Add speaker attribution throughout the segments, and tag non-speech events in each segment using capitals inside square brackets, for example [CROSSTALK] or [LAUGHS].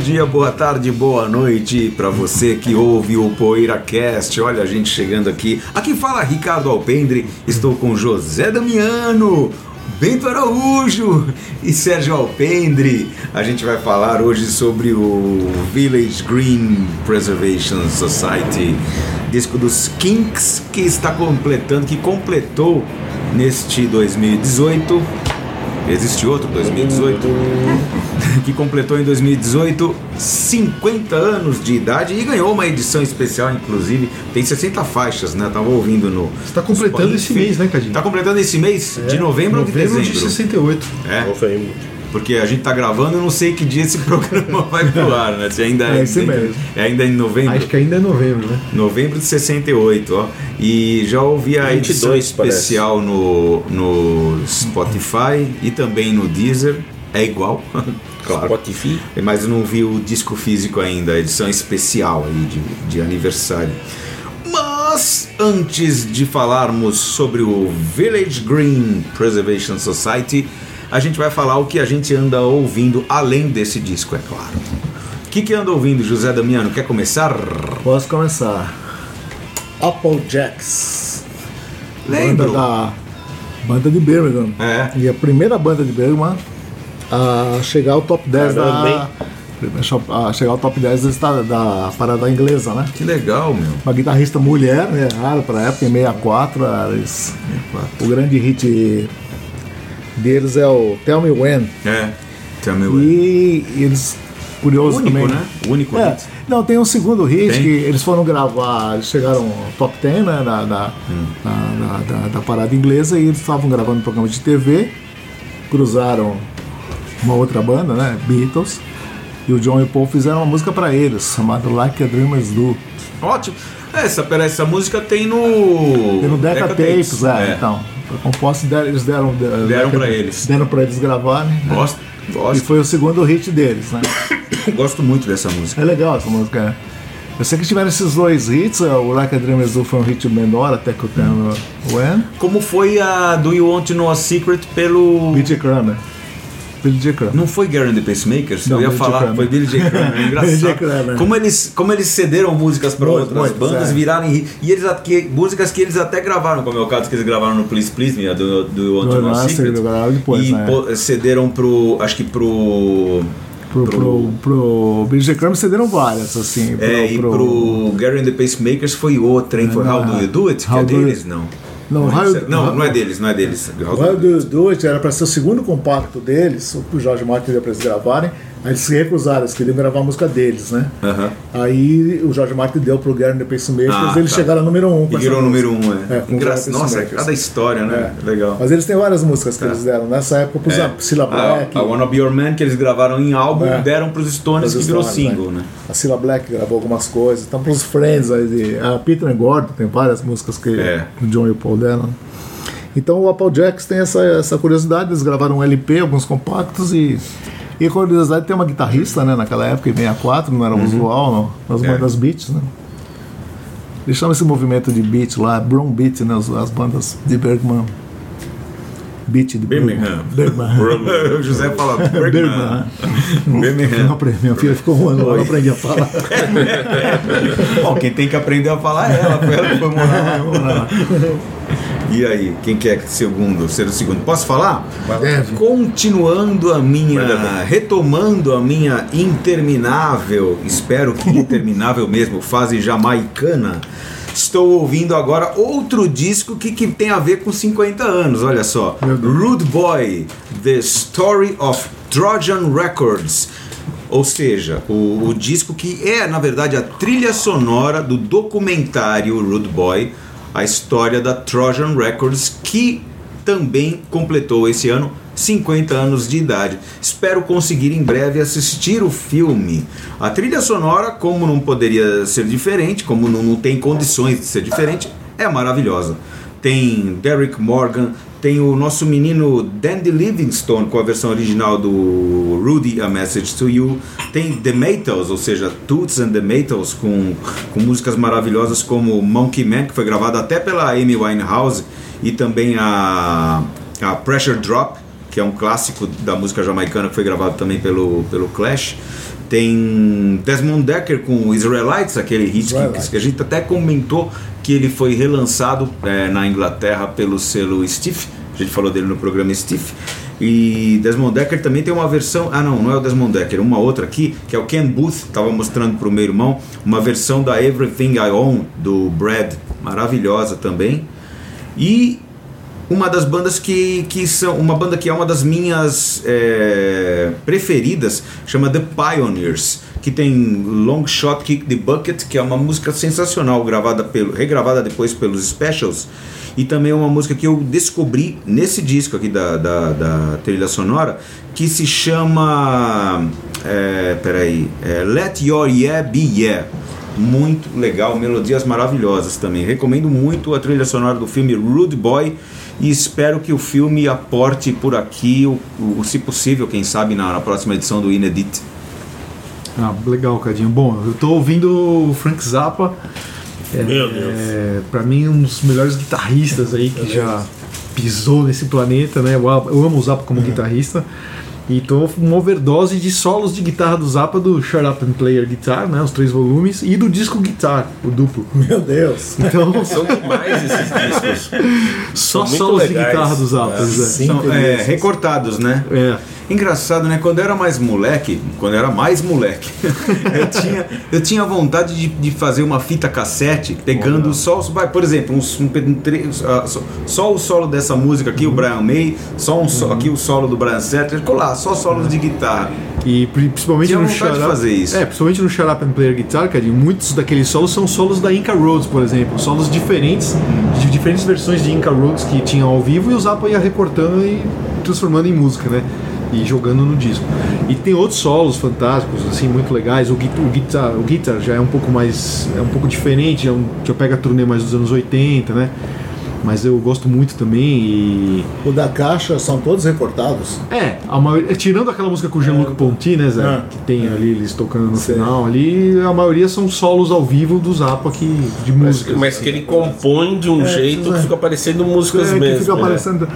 Speaker 1: dia, boa tarde, boa noite para você que ouve o PoeiraCast. Olha a gente chegando aqui. Aqui fala Ricardo Alpendre. Estou com José Damiano, Bento Araújo e Sérgio Alpendre. A gente vai falar hoje sobre o Village Green Preservation Society, disco dos Kinks que está completando, que completou neste 2018 Existe outro, 2018, [LAUGHS] que completou em 2018 50 anos de idade e ganhou uma edição especial, inclusive. Tem 60 faixas, né? Tava ouvindo no. Você
Speaker 2: está completando esse mês, né, Cadinho?
Speaker 1: Tá completando esse mês? É, de novembro, novembro de dezembro?
Speaker 2: de 68.
Speaker 1: É. Novembro. Porque a gente tá gravando, eu não sei que dia esse [LAUGHS] programa vai pro ar, né? Se ainda
Speaker 2: é, é isso mesmo.
Speaker 1: É ainda em novembro.
Speaker 2: Acho que ainda é novembro, né?
Speaker 1: Novembro de 68, ó. E já ouvi a 22, edição especial no, no Spotify e também no Deezer. É igual, [LAUGHS] claro.
Speaker 3: Spotify.
Speaker 1: Mas eu não vi o disco físico ainda, a edição especial aí de, de aniversário. Mas antes de falarmos sobre o Village Green Preservation Society, a gente vai falar o que a gente anda ouvindo além desse disco, é claro. O que, que anda ouvindo, José Damiano? Quer começar?
Speaker 2: Posso começar. Jacks.
Speaker 1: Lembro.
Speaker 2: Banda da banda de Birmingham.
Speaker 1: É.
Speaker 2: E a primeira banda de Birmingham a chegar ao top 10 Caramba, da. A chegar ao top 10 da, da parada inglesa, né?
Speaker 1: Que legal, meu.
Speaker 2: Uma guitarrista mulher, né? Rara pra época, em 64. Era isso. O grande hit deles é o Tell Me When.
Speaker 1: É, Tell Me When.
Speaker 2: E eles, curioso
Speaker 1: único,
Speaker 2: também.
Speaker 1: né? O único
Speaker 2: é,
Speaker 1: hit.
Speaker 2: Não, tem um segundo hit tem? que eles foram gravar, eles chegaram top 10 né, da, da, hum. da, da, da, parada inglesa e eles estavam gravando um programa de TV, cruzaram uma outra banda, né, Beatles, e o John e o Paul fizeram uma música para eles, chamada Like a Dreamers Do.
Speaker 1: Ótimo! Essa, essa música tem no.
Speaker 2: Tem no Decca, Decca Tapes, Tapes é, é, então. Foi composto eles deram.
Speaker 1: Deram para eles.
Speaker 2: Deram para eles gravarem.
Speaker 1: Né? Gosto, gosto.
Speaker 2: E foi o segundo hit deles, né? [COUGHS]
Speaker 1: Gosto muito dessa música.
Speaker 2: É legal essa música. Eu sei que tiveram esses dois hits, é, o Like a Dream Do foi um hit menor até que o tema When.
Speaker 1: Como foi a Do You Want to Know a Secret pelo.
Speaker 2: B.J. Kramer. Billy J. Kramer.
Speaker 1: Não foi Gary and the Pacemakers? Não, eu ia Billy falar, foi Billy J. Kramer. [LAUGHS] É engraçado. Kramer. Como eles, como eles cederam músicas para outras muito, bandas, é. viraram e eles que, músicas que eles até gravaram, como é o caso que eles gravaram no Please Please Me, do, do Know Secret.
Speaker 2: Depois,
Speaker 1: e
Speaker 2: né?
Speaker 1: cederam pro, acho que pro
Speaker 2: Pro, pro, pro, pro Billy J. Kramer cederam várias, assim.
Speaker 1: Pro, é, e pro, pro Gary and the Pacemakers foi outra, hein? Foi How Do You Do It? Que é deles, não.
Speaker 2: Não,
Speaker 1: não, é, não, não, é deles, não é deles.
Speaker 2: O do, do It era para ser o segundo compacto deles, o que o Jorge Martin deu para eles gravarem. Aí eles se recusaram, eles queriam gravar a música deles, né? Aí o Jorge Martin deu pro Gary Pacemakers, ah, eles tá. chegaram ao número 1. Um
Speaker 1: e virou o número 1, um, é. é Engra... Nossa, cada história, né? É. Legal.
Speaker 2: Mas eles têm várias músicas que é. eles deram. Nessa época, exemplo, é. Cilla Black.
Speaker 1: A, a Wanna Be Your Man, que eles gravaram em álbum, é. deram pros Stones, que virou single, né?
Speaker 2: A Cilla Black gravou algumas coisas. Então, pros Friends, aí, a Peter and Gordon tem várias músicas que
Speaker 1: é.
Speaker 2: o John e o Paul deram. Então o Applejacks tem essa, essa curiosidade, eles gravaram um LP, alguns compactos e. E a curiosidade tem uma guitarrista, né, naquela época, em 64, não era uhum. usual, não, nas é. bandas beats, né? Eles chamam esse movimento de beat lá, Brown Beat, né, as, as bandas de Bergman. Beat de
Speaker 1: Birmingham.
Speaker 2: Birmingham. [LAUGHS]
Speaker 1: o José fala [LAUGHS] Birmingham.
Speaker 2: Birmingham. Minha filha ficou ruando, eu não aprendi a falar. [LAUGHS]
Speaker 1: Bom, quem tem que aprender a falar é ela, foi ela que foi morar lá. E aí, quem quer segundo, ser o segundo? Posso falar?
Speaker 2: Deve.
Speaker 1: Continuando a minha, retomando a minha interminável, espero que interminável [LAUGHS] mesmo, fase jamaicana. Estou ouvindo agora outro disco que, que tem a ver com 50 anos, olha só. Rude Boy, The Story of Trojan Records. Ou seja, o, o disco que é, na verdade, a trilha sonora do documentário Rude Boy, a história da Trojan Records, que também completou esse ano 50 anos de idade. Espero conseguir em breve assistir o filme. A trilha sonora, como não poderia ser diferente, como não, não tem condições de ser diferente, é maravilhosa. Tem Derek Morgan, tem o nosso menino Dandy Livingstone com a versão original do Rudy A Message to You, tem The Maytals, ou seja, Toots and the Maytals com, com músicas maravilhosas como Monkey Man, que foi gravada até pela Amy Winehouse, e também a, a Pressure Drop, que é um clássico da música jamaicana que foi gravado também pelo, pelo Clash. Tem Desmond Decker com Israelites, aquele hit que, que a gente até comentou que ele foi relançado é, na Inglaterra pelo selo Stiff. A gente falou dele no programa Stiff. E Desmond Decker também tem uma versão. Ah, não, não é o Desmond Decker, uma outra aqui, que é o Ken Booth, estava mostrando para o meu irmão, uma versão da Everything I Own, do Brad, maravilhosa também. E uma das bandas que, que são. Uma banda que é uma das minhas é, preferidas, chama The Pioneers, que tem Long Shot Kick the Bucket, que é uma música sensacional, gravada pelo, regravada depois pelos Specials. E também é uma música que eu descobri nesse disco aqui da, da, da trilha sonora, que se chama. É, peraí. É, Let Your Yeah Be Yeah muito legal, melodias maravilhosas também. Recomendo muito a trilha sonora do filme Rude Boy e espero que o filme aporte por aqui, o, o se possível, quem sabe, na, na, próxima edição do Inedit.
Speaker 3: Ah, legal, Cadinho. Bom, eu estou ouvindo o Frank Zappa.
Speaker 4: É, Meu Deus.
Speaker 3: É, para mim, um dos melhores guitarristas aí que já pisou nesse planeta, né? Eu, eu amo o Zappa como uhum. guitarrista. E tô uma overdose de solos de guitarra do Zappa do Shut Up and Player Guitar, né? Os três volumes, e do disco Guitar, o duplo.
Speaker 2: Meu Deus!
Speaker 4: Então, [LAUGHS] São demais esses discos. [LAUGHS]
Speaker 3: Só solos de guitarra dos Zappa. É,
Speaker 1: São é, recortados, né?
Speaker 3: É.
Speaker 1: Engraçado, né? Quando eu era mais moleque, quando eu era mais moleque, [LAUGHS] eu, tinha, eu tinha vontade de, de fazer uma fita cassete pegando só os. Por exemplo, um, um, um, só, só o solo dessa música aqui, uhum. o Brian May, só um uhum. aqui o solo do Brian Setzer, colar, só solos de guitarra.
Speaker 3: E principalmente
Speaker 1: tinha
Speaker 3: no
Speaker 1: Shut Up,
Speaker 3: fazer
Speaker 1: isso.
Speaker 3: É, principalmente no Shut Up and Player Guitar, cara, muitos daqueles solos são solos da Inca Roads, por exemplo. Solos diferentes, de diferentes versões de Inca Roads que tinham ao vivo e o Zappa ia recortando e transformando em música, né? E jogando no disco. E tem outros solos fantásticos, assim, muito legais. O, o, guitar, o guitar já é um pouco mais. é um pouco diferente, já, é um, já pega a turnê mais dos anos 80, né? Mas eu gosto muito também e...
Speaker 2: O da caixa são todos recortados?
Speaker 3: É, a maioria, tirando aquela música com o Jean-Luc é. Ponty, né, Zé? É. Que tem é. ali eles tocando no Sim. final ali, a maioria são solos ao vivo do Zappa que, de música.
Speaker 4: Mas, mas que ele compõe de um é, jeito que fica parecendo músicas mesmo.
Speaker 3: fica
Speaker 4: né?
Speaker 3: aparecendo...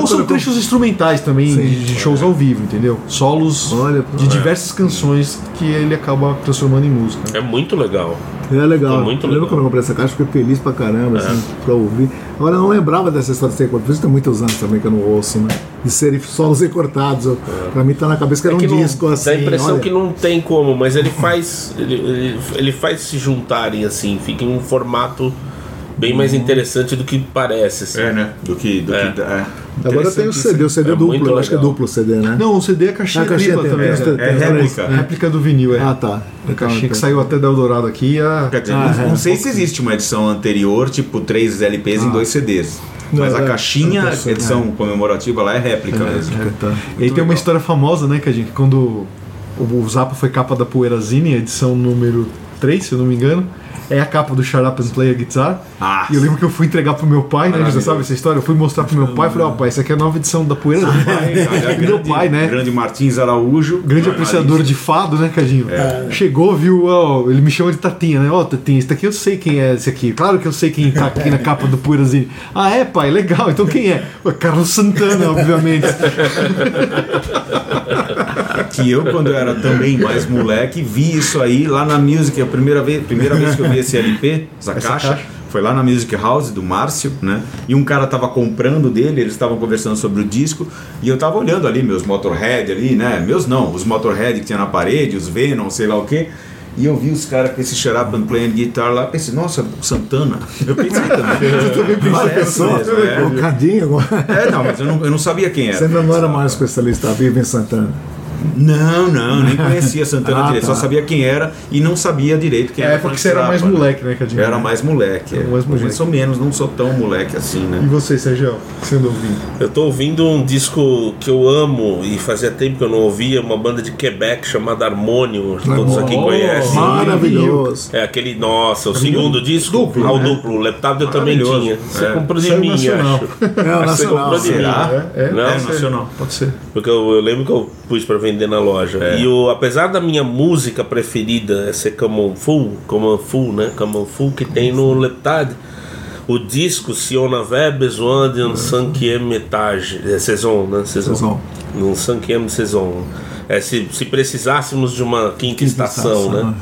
Speaker 3: Ou são trechos instrumentais também, de, de, shows ao vivo, entendeu? Solos Olha, de diversas canções que ele acaba transformando em música.
Speaker 4: É muito legal.
Speaker 2: É legal.
Speaker 4: É muito
Speaker 2: eu
Speaker 4: lembro
Speaker 2: quando eu comprei essa caixa, fiquei feliz pra caramba, é. assim, pra ouvir. Agora eu não lembrava dessa história de ser cortado. Por isso tem muitos anos também que eu não ouço, né? De serem solos recortados. Eu, é. Pra mim tá na cabeça que era é que um
Speaker 4: não,
Speaker 2: disco assim.
Speaker 4: Dá a impressão olha. que não tem como, mas ele faz. ele, ele, ele faz se juntarem assim, fica em um formato bem mais interessante do que parece. Assim.
Speaker 1: É, né? Do que. Do
Speaker 4: é.
Speaker 1: que é.
Speaker 2: Agora tem o CD, o CD é duplo, eu acho que é duplo o CD, né?
Speaker 3: Não, o CD é caixinha,
Speaker 2: a caixinha
Speaker 3: tripla também.
Speaker 2: É,
Speaker 3: é,
Speaker 1: é réplica.
Speaker 3: É réplica do vinil, é.
Speaker 2: Ah, tá.
Speaker 3: A caixinha que saiu até da Eldorado aqui. A...
Speaker 1: Dizer,
Speaker 2: Ah,
Speaker 1: não,
Speaker 2: é.
Speaker 1: não sei se existe uma edição anterior, tipo 3 LPs em dois CDs. Mas
Speaker 2: Não,
Speaker 1: a
Speaker 2: é,
Speaker 1: caixinha,
Speaker 2: não posso-
Speaker 1: edição comemorativa lá é réplica mesmo.
Speaker 2: É, tá.
Speaker 3: E aí tem uma história famosa, né, que a gente, quando o Zappa foi capa da Poeirazine, edição número 3, se eu não me engano, é a capa do Shut Up and Play a Guitar.
Speaker 1: Ah,
Speaker 3: E eu lembro que eu fui entregar pro meu pai, né? Você sabe essa história? Eu fui mostrar pro meu pai e falei, ó, pai, essa aqui é a nova edição da Poeira. [LAUGHS] e meu pai, né?
Speaker 1: Grande Martins Araújo.
Speaker 3: Grande apreciador de fado, né, Cadinho? Chegou, viu, ó, ele me chama de Tatinha, né? Ó, Tatinha, esse daqui eu sei quem é esse aqui. Claro que eu sei quem tá aqui na capa do Poeirazinho. Ah, é, pai? Legal. Então quem é? O Carlos Santana, obviamente. [LAUGHS]
Speaker 1: Que eu, quando eu era também mais moleque, vi isso aí lá na Music. A primeira vez, primeira vez que eu vi esse LP, essa,
Speaker 3: Essa
Speaker 1: caixa,
Speaker 3: caixa.
Speaker 1: foi lá na Music House do Márcio, né? E um cara tava comprando dele, eles estavam conversando sobre o disco, e eu tava olhando ali meus Motorhead ali, né? Meus não, os Motorhead que tinha na parede, os Venom, sei lá o quê. E eu vi os caras com esse and playing guitar lá, pensei, nossa, Santana. Eu pensei também. [LAUGHS]
Speaker 2: Eu também pensei
Speaker 1: Parece
Speaker 2: pessoa,
Speaker 1: mesmo, é.
Speaker 2: o Cadinho agora.
Speaker 1: É, não, mas eu não, eu não sabia quem era.
Speaker 2: Você ainda não era mais especialista, vive em Santana.
Speaker 1: Não, não, nem conhecia Santana [LAUGHS]
Speaker 2: Ah,
Speaker 1: direito,
Speaker 2: tá.
Speaker 1: só sabia quem era e não sabia direito quem
Speaker 3: É,
Speaker 1: era.
Speaker 3: porque
Speaker 1: Frank
Speaker 3: você era mais
Speaker 1: Zappa.
Speaker 3: moleque, né, Cadinho?
Speaker 1: Era mais moleque. É.
Speaker 3: mais moleque.
Speaker 1: eu sou menos, não sou tão moleque assim,
Speaker 3: E
Speaker 1: né?
Speaker 3: você, Sérgio? Anda ouvindo?
Speaker 4: Eu tô ouvindo um disco que eu amo e fazia tempo que eu não ouvia, uma banda de Quebec chamada Harmonium, todos aqui
Speaker 2: Oh,
Speaker 4: conhecem.
Speaker 2: Maravilhoso.
Speaker 4: É aquele, nossa, o segundo disco,
Speaker 1: Duplo,
Speaker 4: ao
Speaker 1: né?
Speaker 4: duplo, o Leptado eu também tinha. Você
Speaker 1: É.
Speaker 4: comprou de mim,
Speaker 3: nacional.
Speaker 4: acho.
Speaker 2: É, o
Speaker 4: que Você
Speaker 2: nacional.
Speaker 4: comprou de mim.
Speaker 1: Será?
Speaker 3: É, é,
Speaker 4: Não,
Speaker 1: é nacional.
Speaker 3: Pode ser.
Speaker 4: Porque eu, eu lembro que eu pus pra vender na loja.
Speaker 1: É.
Speaker 4: E o, apesar da minha música preferida é ser Common Full, Common Full, né? Common Full que tem no Leptade. O disco Se on avait besoin d'un cinquième étage, é saison, né? Saison.
Speaker 2: Saison.
Speaker 4: Um cinquième saison. É, se, se precisássemos de uma quinta, estação,
Speaker 2: estação,
Speaker 4: né?
Speaker 2: né?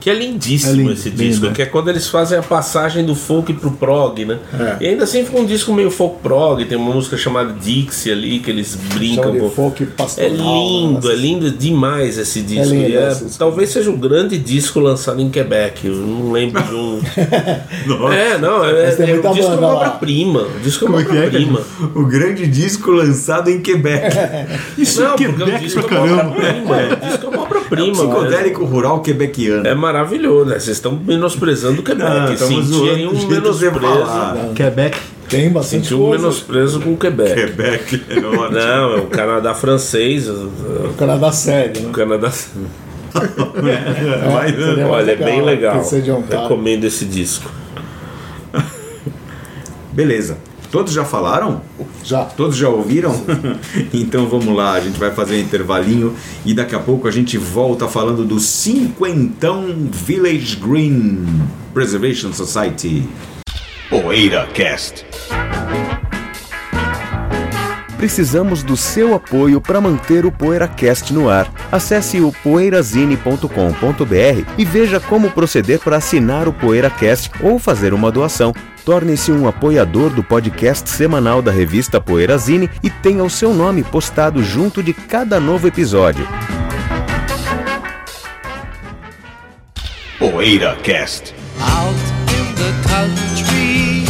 Speaker 4: Que é lindíssimo
Speaker 2: É lindo,
Speaker 4: esse
Speaker 2: lindo,
Speaker 4: disco,
Speaker 2: é.
Speaker 4: que é quando eles fazem a passagem do folk pro prog, né?
Speaker 2: É.
Speaker 4: E ainda assim fica um disco meio folk prog, tem uma música chamada Dixie ali, que eles brincam com.
Speaker 2: folk
Speaker 4: É
Speaker 2: pastoral,
Speaker 4: lindo,
Speaker 2: né?
Speaker 4: é lindo demais esse disco.
Speaker 2: lindo
Speaker 4: E é-
Speaker 2: disco.
Speaker 4: talvez seja o grande disco lançado em Quebec. Eu não lembro de um. [LAUGHS] é, não, é, é, o disco é uma obra-prima. O disco é uma
Speaker 3: é que é,
Speaker 4: obra-prima.
Speaker 1: O grande disco lançado em Quebec. [LAUGHS]
Speaker 3: Isso
Speaker 4: Não,
Speaker 3: é
Speaker 4: porque o
Speaker 3: Quebec
Speaker 4: disco
Speaker 3: pra
Speaker 4: é
Speaker 3: caramba.
Speaker 4: O disco é uma obra-prima.
Speaker 1: Psicodélico rural quebequiano.
Speaker 4: É maravilhoso, né? Vocês estão menosprezando o Quebec.
Speaker 1: Não,
Speaker 4: Senti aí
Speaker 1: o
Speaker 4: um menosprezo.
Speaker 3: Quebec.
Speaker 2: Tem bastante
Speaker 4: Senti um menosprezo com o Quebec.
Speaker 1: Quebec é [LAUGHS] ótimo.
Speaker 4: Não, é o Canadá francês, o
Speaker 2: O Canadá sério, né?
Speaker 4: Canadá.
Speaker 1: Vai dando.
Speaker 2: seria-
Speaker 4: Olha, é bem legal.
Speaker 2: Um.
Speaker 4: Recomendo esse disco.
Speaker 1: Beleza. Todos já falaram?
Speaker 2: Já.
Speaker 1: Todos já ouviram? [LAUGHS] então vamos lá, a gente vai fazer um intervalinho e daqui a pouco a gente volta falando do cinquentão Village Green Preservation Society.
Speaker 5: PoeiraCast.
Speaker 6: Precisamos do seu apoio para manter o PoeiraCast no ar. Acesse o poeirazine.com.br e veja como proceder para assinar o PoeiraCast ou fazer uma doação. Torne-se um apoiador do podcast semanal da revista Poeirazine e tenha o seu nome postado junto de cada novo episódio.
Speaker 5: PoeiraCast.
Speaker 7: Out in the country,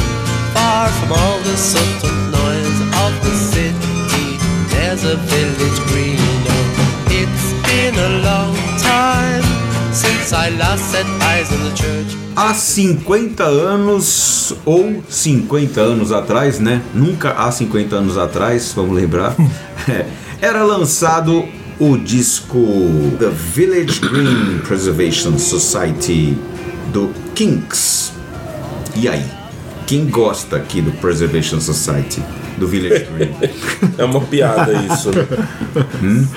Speaker 7: far from all the of noise of the city, there's a village green. Oh, it's been a long time since I last set eyes on the church.
Speaker 1: Há 50 anos, ou 50 anos atrás, né? Nunca há 50 anos atrás, vamos lembrar. [LAUGHS] é, era lançado o disco The Village Green Preservation Society do Kinks. E aí? Quem gosta aqui do Preservation Society? Do Village Green? [LAUGHS]
Speaker 4: É uma piada isso. né?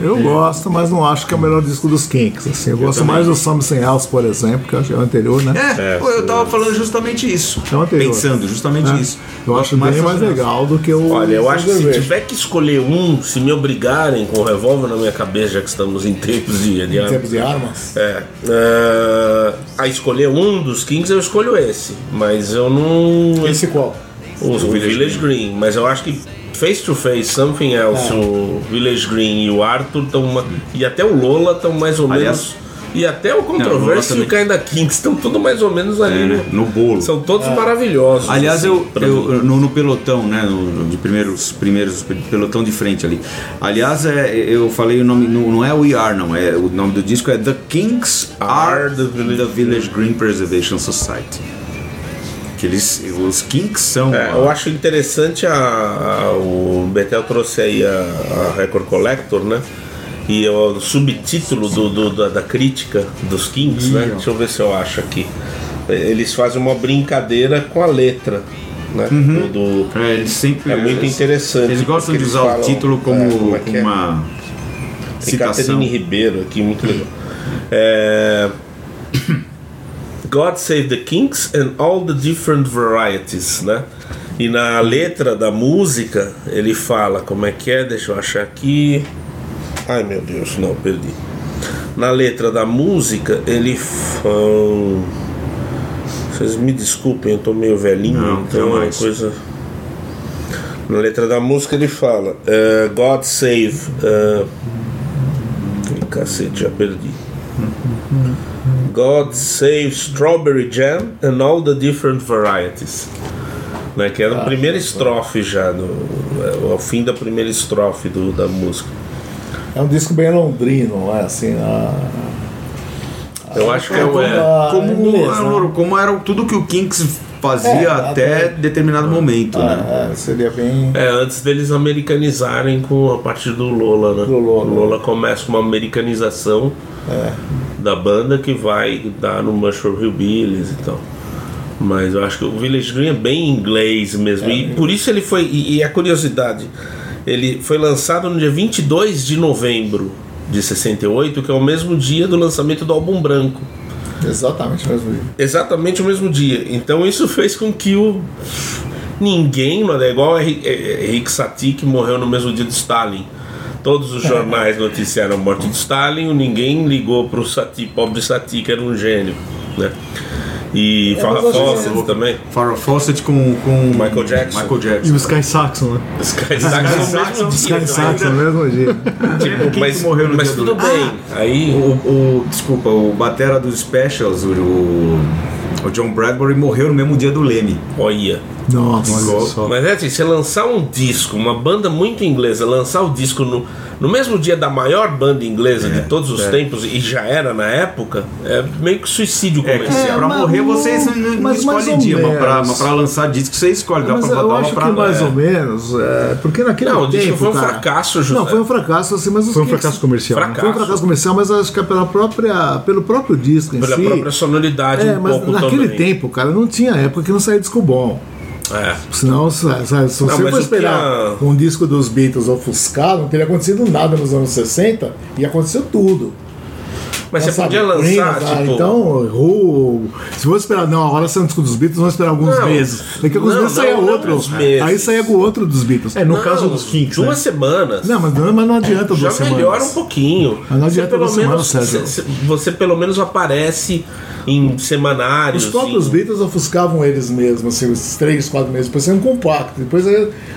Speaker 2: Eu gosto, mas não acho que é o melhor disco dos Kinks. Assim. Eu, gosto
Speaker 1: também.
Speaker 2: mais do Something Else, por exemplo, que eu acho que é o anterior, né?
Speaker 1: É, pô, eu tava falando justamente isso.
Speaker 2: É o anterior.
Speaker 1: Pensando justamente
Speaker 2: É.
Speaker 1: isso.
Speaker 2: Eu acho bem mais legal do que o.
Speaker 4: Olha, eu acho que se tiver que escolher um, se me obrigarem com o revólver na minha cabeça, já que estamos em tempos de, de
Speaker 2: Em tempos de armas.
Speaker 4: É, é, a escolher um dos Kings, eu escolho esse. Mas eu não.
Speaker 2: Esse qual?
Speaker 4: O, o Village, Green. Mas eu acho que Face to Face, Something Else,
Speaker 2: É.
Speaker 4: o Village Green e o Arthur estão. E até o Lola estão mais ou
Speaker 1: Aliás-
Speaker 4: menos. E até o Controversy e o. Kinda Kings estão tudo mais ou menos ali.
Speaker 1: É, né?
Speaker 4: no-
Speaker 1: No bolo.
Speaker 4: São todos maravilhosos.
Speaker 1: Aliás,
Speaker 4: assim,
Speaker 1: eu, eu- no, no pelotão, né? No, de primeiros, primeiros pelotão de frente ali. Aliás, é, eu falei o nome, não, não é We Are, não. É, o nome do disco é The Kings Are the Village, Green Preservation Society. Que eles, os Kinks são.
Speaker 4: É, eu acho interessante a, a- o Betel trouxe aí a, a Record Collector, né? E o subtítulo do, do- da, da crítica dos Kings, né? Deixa eu ver se eu acho aqui. Eles fazem uma brincadeira com a letra, né? Do, do-
Speaker 1: É, eles sempre.
Speaker 4: é muito
Speaker 1: eles-
Speaker 4: interessante.
Speaker 1: Eles gostam de
Speaker 4: eles
Speaker 1: usar
Speaker 4: falam-
Speaker 1: o título como,
Speaker 4: é, como é
Speaker 1: como
Speaker 4: é?
Speaker 1: uma
Speaker 4: Tem
Speaker 1: citação.
Speaker 4: Catherine Ribeiro aqui, muito legal. [CLEARS THROAT] É... God Save the Kings and All the Different Varieties, né? E na letra da música ele fala como é que é, deixa eu achar aqui. Ai meu Deus, não, perdi. Na letra da música ele fala. Vocês me desculpem, eu tô meio velhinho,
Speaker 1: Não,
Speaker 4: então é uma coisa. Na letra da música ele fala eh, God save. Ih, Cacete, já perdi. God save strawberry jam and all the different varieties. Né, que era a primeira estrofe já, no, é, ao fim da primeira estrofe do, da música.
Speaker 2: É um disco bem londrino, não é assim? A,
Speaker 4: Eu acho que é, o- é,
Speaker 1: Como,
Speaker 2: inglês, né?
Speaker 1: era- como era tudo que o Kinks fazia
Speaker 2: É,
Speaker 1: até
Speaker 2: até-
Speaker 1: determinado momento, né?
Speaker 2: Ah, é, seria bem.
Speaker 4: é, antes deles americanizarem com a partir do Lola, né?
Speaker 2: Do Lola.
Speaker 4: O Lola começa com uma americanização
Speaker 2: É.
Speaker 4: da banda que vai dar no Mushroom Hillbillies e tal. Mas eu acho que o Village Green é bem inglês mesmo. e por isso ele foi. E, e a curiosidade, ele foi lançado no dia 22 de novembro de 68, que é o mesmo dia do lançamento do álbum branco.
Speaker 2: Exatamente mesmo.
Speaker 4: Exatamente o mesmo dia. Então isso [LAUGHS] fez com que o. Ninguém, mano, é igual é- é Henrique Satie que morreu no mesmo dia do Stalin. Todos os jornais noticiaram a morte de Stalin, ninguém ligou pro Satie, pobre Satie, que era um gênio, né? E Farrah
Speaker 2: eu acho
Speaker 4: Fawcett também.
Speaker 1: Farrah Fawcett com, com
Speaker 4: Michael Jackson.
Speaker 1: Michael
Speaker 3: E
Speaker 1: Jackson.
Speaker 3: o Sky Saxon, né? [LAUGHS]
Speaker 4: Sky Saxon.
Speaker 2: Sky Saxon, mesmo dia.
Speaker 4: Tipo,
Speaker 1: Quem
Speaker 4: mas
Speaker 1: morreu no
Speaker 4: mas
Speaker 1: dia
Speaker 4: tudo
Speaker 1: do-
Speaker 4: bem. Aí
Speaker 1: O, o- desculpa, o batera dos Specials, o, o, o John Bradbury morreu no mesmo dia do Leme.
Speaker 4: olha.
Speaker 2: Nossa.
Speaker 4: Mas é assim, você lançar um disco, uma banda muito inglesa, lançar o disco no, no mesmo dia da maior banda inglesa de todos os tempos, e já era na época, é meio que suicídio
Speaker 1: É,
Speaker 4: comercial.
Speaker 1: pra
Speaker 2: mas
Speaker 1: morrer
Speaker 2: não-
Speaker 1: você não, não
Speaker 2: mas
Speaker 1: escolhe dia, mas pra, mas pra lançar disco você escolhe, dá
Speaker 2: Mas
Speaker 1: pra botar uma pra
Speaker 2: que mais
Speaker 1: é.
Speaker 2: ou menos, é, porque naquele
Speaker 4: Não,
Speaker 2: tempo,
Speaker 4: disco foi um
Speaker 2: cara-
Speaker 4: fracasso, José.
Speaker 2: Não, foi um fracasso, assim, mas
Speaker 3: Foi um fracasso comercial. né?
Speaker 4: Fracasso.
Speaker 2: Foi um fracasso comercial, mas acho que é pela própria, pelo próprio disco em
Speaker 4: Pela
Speaker 2: si.
Speaker 4: própria sonoridade
Speaker 2: é,
Speaker 4: um
Speaker 2: mas
Speaker 4: pouco
Speaker 2: naquele
Speaker 4: também.
Speaker 2: tempo, cara, não tinha época que não saía disco bom.
Speaker 4: É.
Speaker 2: Senão, se, se,
Speaker 4: Não,
Speaker 2: você for esperar
Speaker 4: que
Speaker 2: um disco dos Beatles ofuscado, não teria acontecido nada nos anos 60 e aconteceu tudo.
Speaker 4: Mas você
Speaker 2: Sabe,
Speaker 4: podia lançar,
Speaker 2: Prince, ah,
Speaker 4: tipo.
Speaker 2: Então, Who, se for esperar, não, agora sai um disco dos Beatles, vamos esperar alguns
Speaker 4: Não,
Speaker 2: meses. Daqui a alguns
Speaker 4: não,
Speaker 2: meses saia outro. Aí saia com outro dos Beatles.
Speaker 3: É, no
Speaker 4: não,
Speaker 3: caso dos Kinks,
Speaker 4: duas
Speaker 3: né?
Speaker 4: semanas.
Speaker 2: Não, mas não, mas não adianta
Speaker 4: já
Speaker 2: duas semanas.
Speaker 4: melhora um pouquinho.
Speaker 2: Mas não
Speaker 4: Você
Speaker 2: adianta
Speaker 4: pelo
Speaker 2: duas semanas,
Speaker 4: menos,
Speaker 2: Sérgio.
Speaker 4: você, você pelo menos aparece em semanários.
Speaker 2: Os próprios
Speaker 4: em-
Speaker 2: Beatles ofuscavam eles mesmos, assim, os três, quatro meses, depois saiu um compacto. Depois,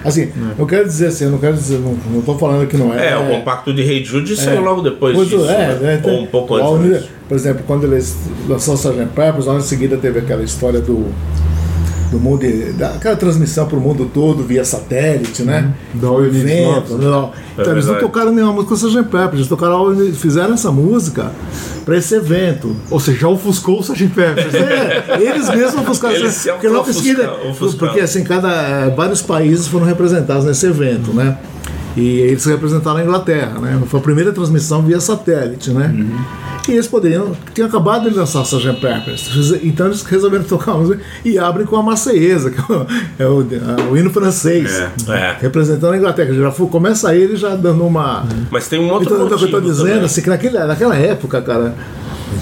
Speaker 2: assim, eu quero dizer assim, eu não quero dizer, não, não tô falando que não é.
Speaker 4: É, o compacto de Hey Jude saiu logo depois
Speaker 2: Pois
Speaker 4: disso.
Speaker 2: é,
Speaker 4: né?
Speaker 2: tem-
Speaker 4: Ou um pouco antes.
Speaker 2: Por exemplo, quando eles lançou o Sgt. Peppers, logo em seguida teve aquela história do do mundo, daquela transmissão para o mundo todo via satélite, né?
Speaker 3: Da All You Need.
Speaker 2: Então eles não tocaram nenhuma música com o Sgt. Peppers, eles tocaram, fizeram essa música para esse evento.
Speaker 3: Ou seja, já ofuscou o Sgt. Peppers. [LAUGHS] né?
Speaker 2: É, eles mesmos ofuscaram.
Speaker 4: Eles
Speaker 2: porque seguida,
Speaker 4: auto-ofuscaram, ofuscaram.
Speaker 2: porque assim, cada, vários países foram representados nesse evento, né? E eles representaram a Inglaterra, né? Foi a primeira transmissão via satélite, né? E eles poderiam. Tinha acabado de lançar o Sgt. Peppers. Então eles resolveram tocar a música e abrem com a Marseiesa, que é o, é o, é o hino francês.
Speaker 4: É.
Speaker 2: Representando a Inglaterra. Já foi- começa ele já dando uma.
Speaker 4: Mas tem um outro
Speaker 2: Então, o que eu tô dizendo,
Speaker 4: também.
Speaker 2: assim, que naquele, naquela época, cara.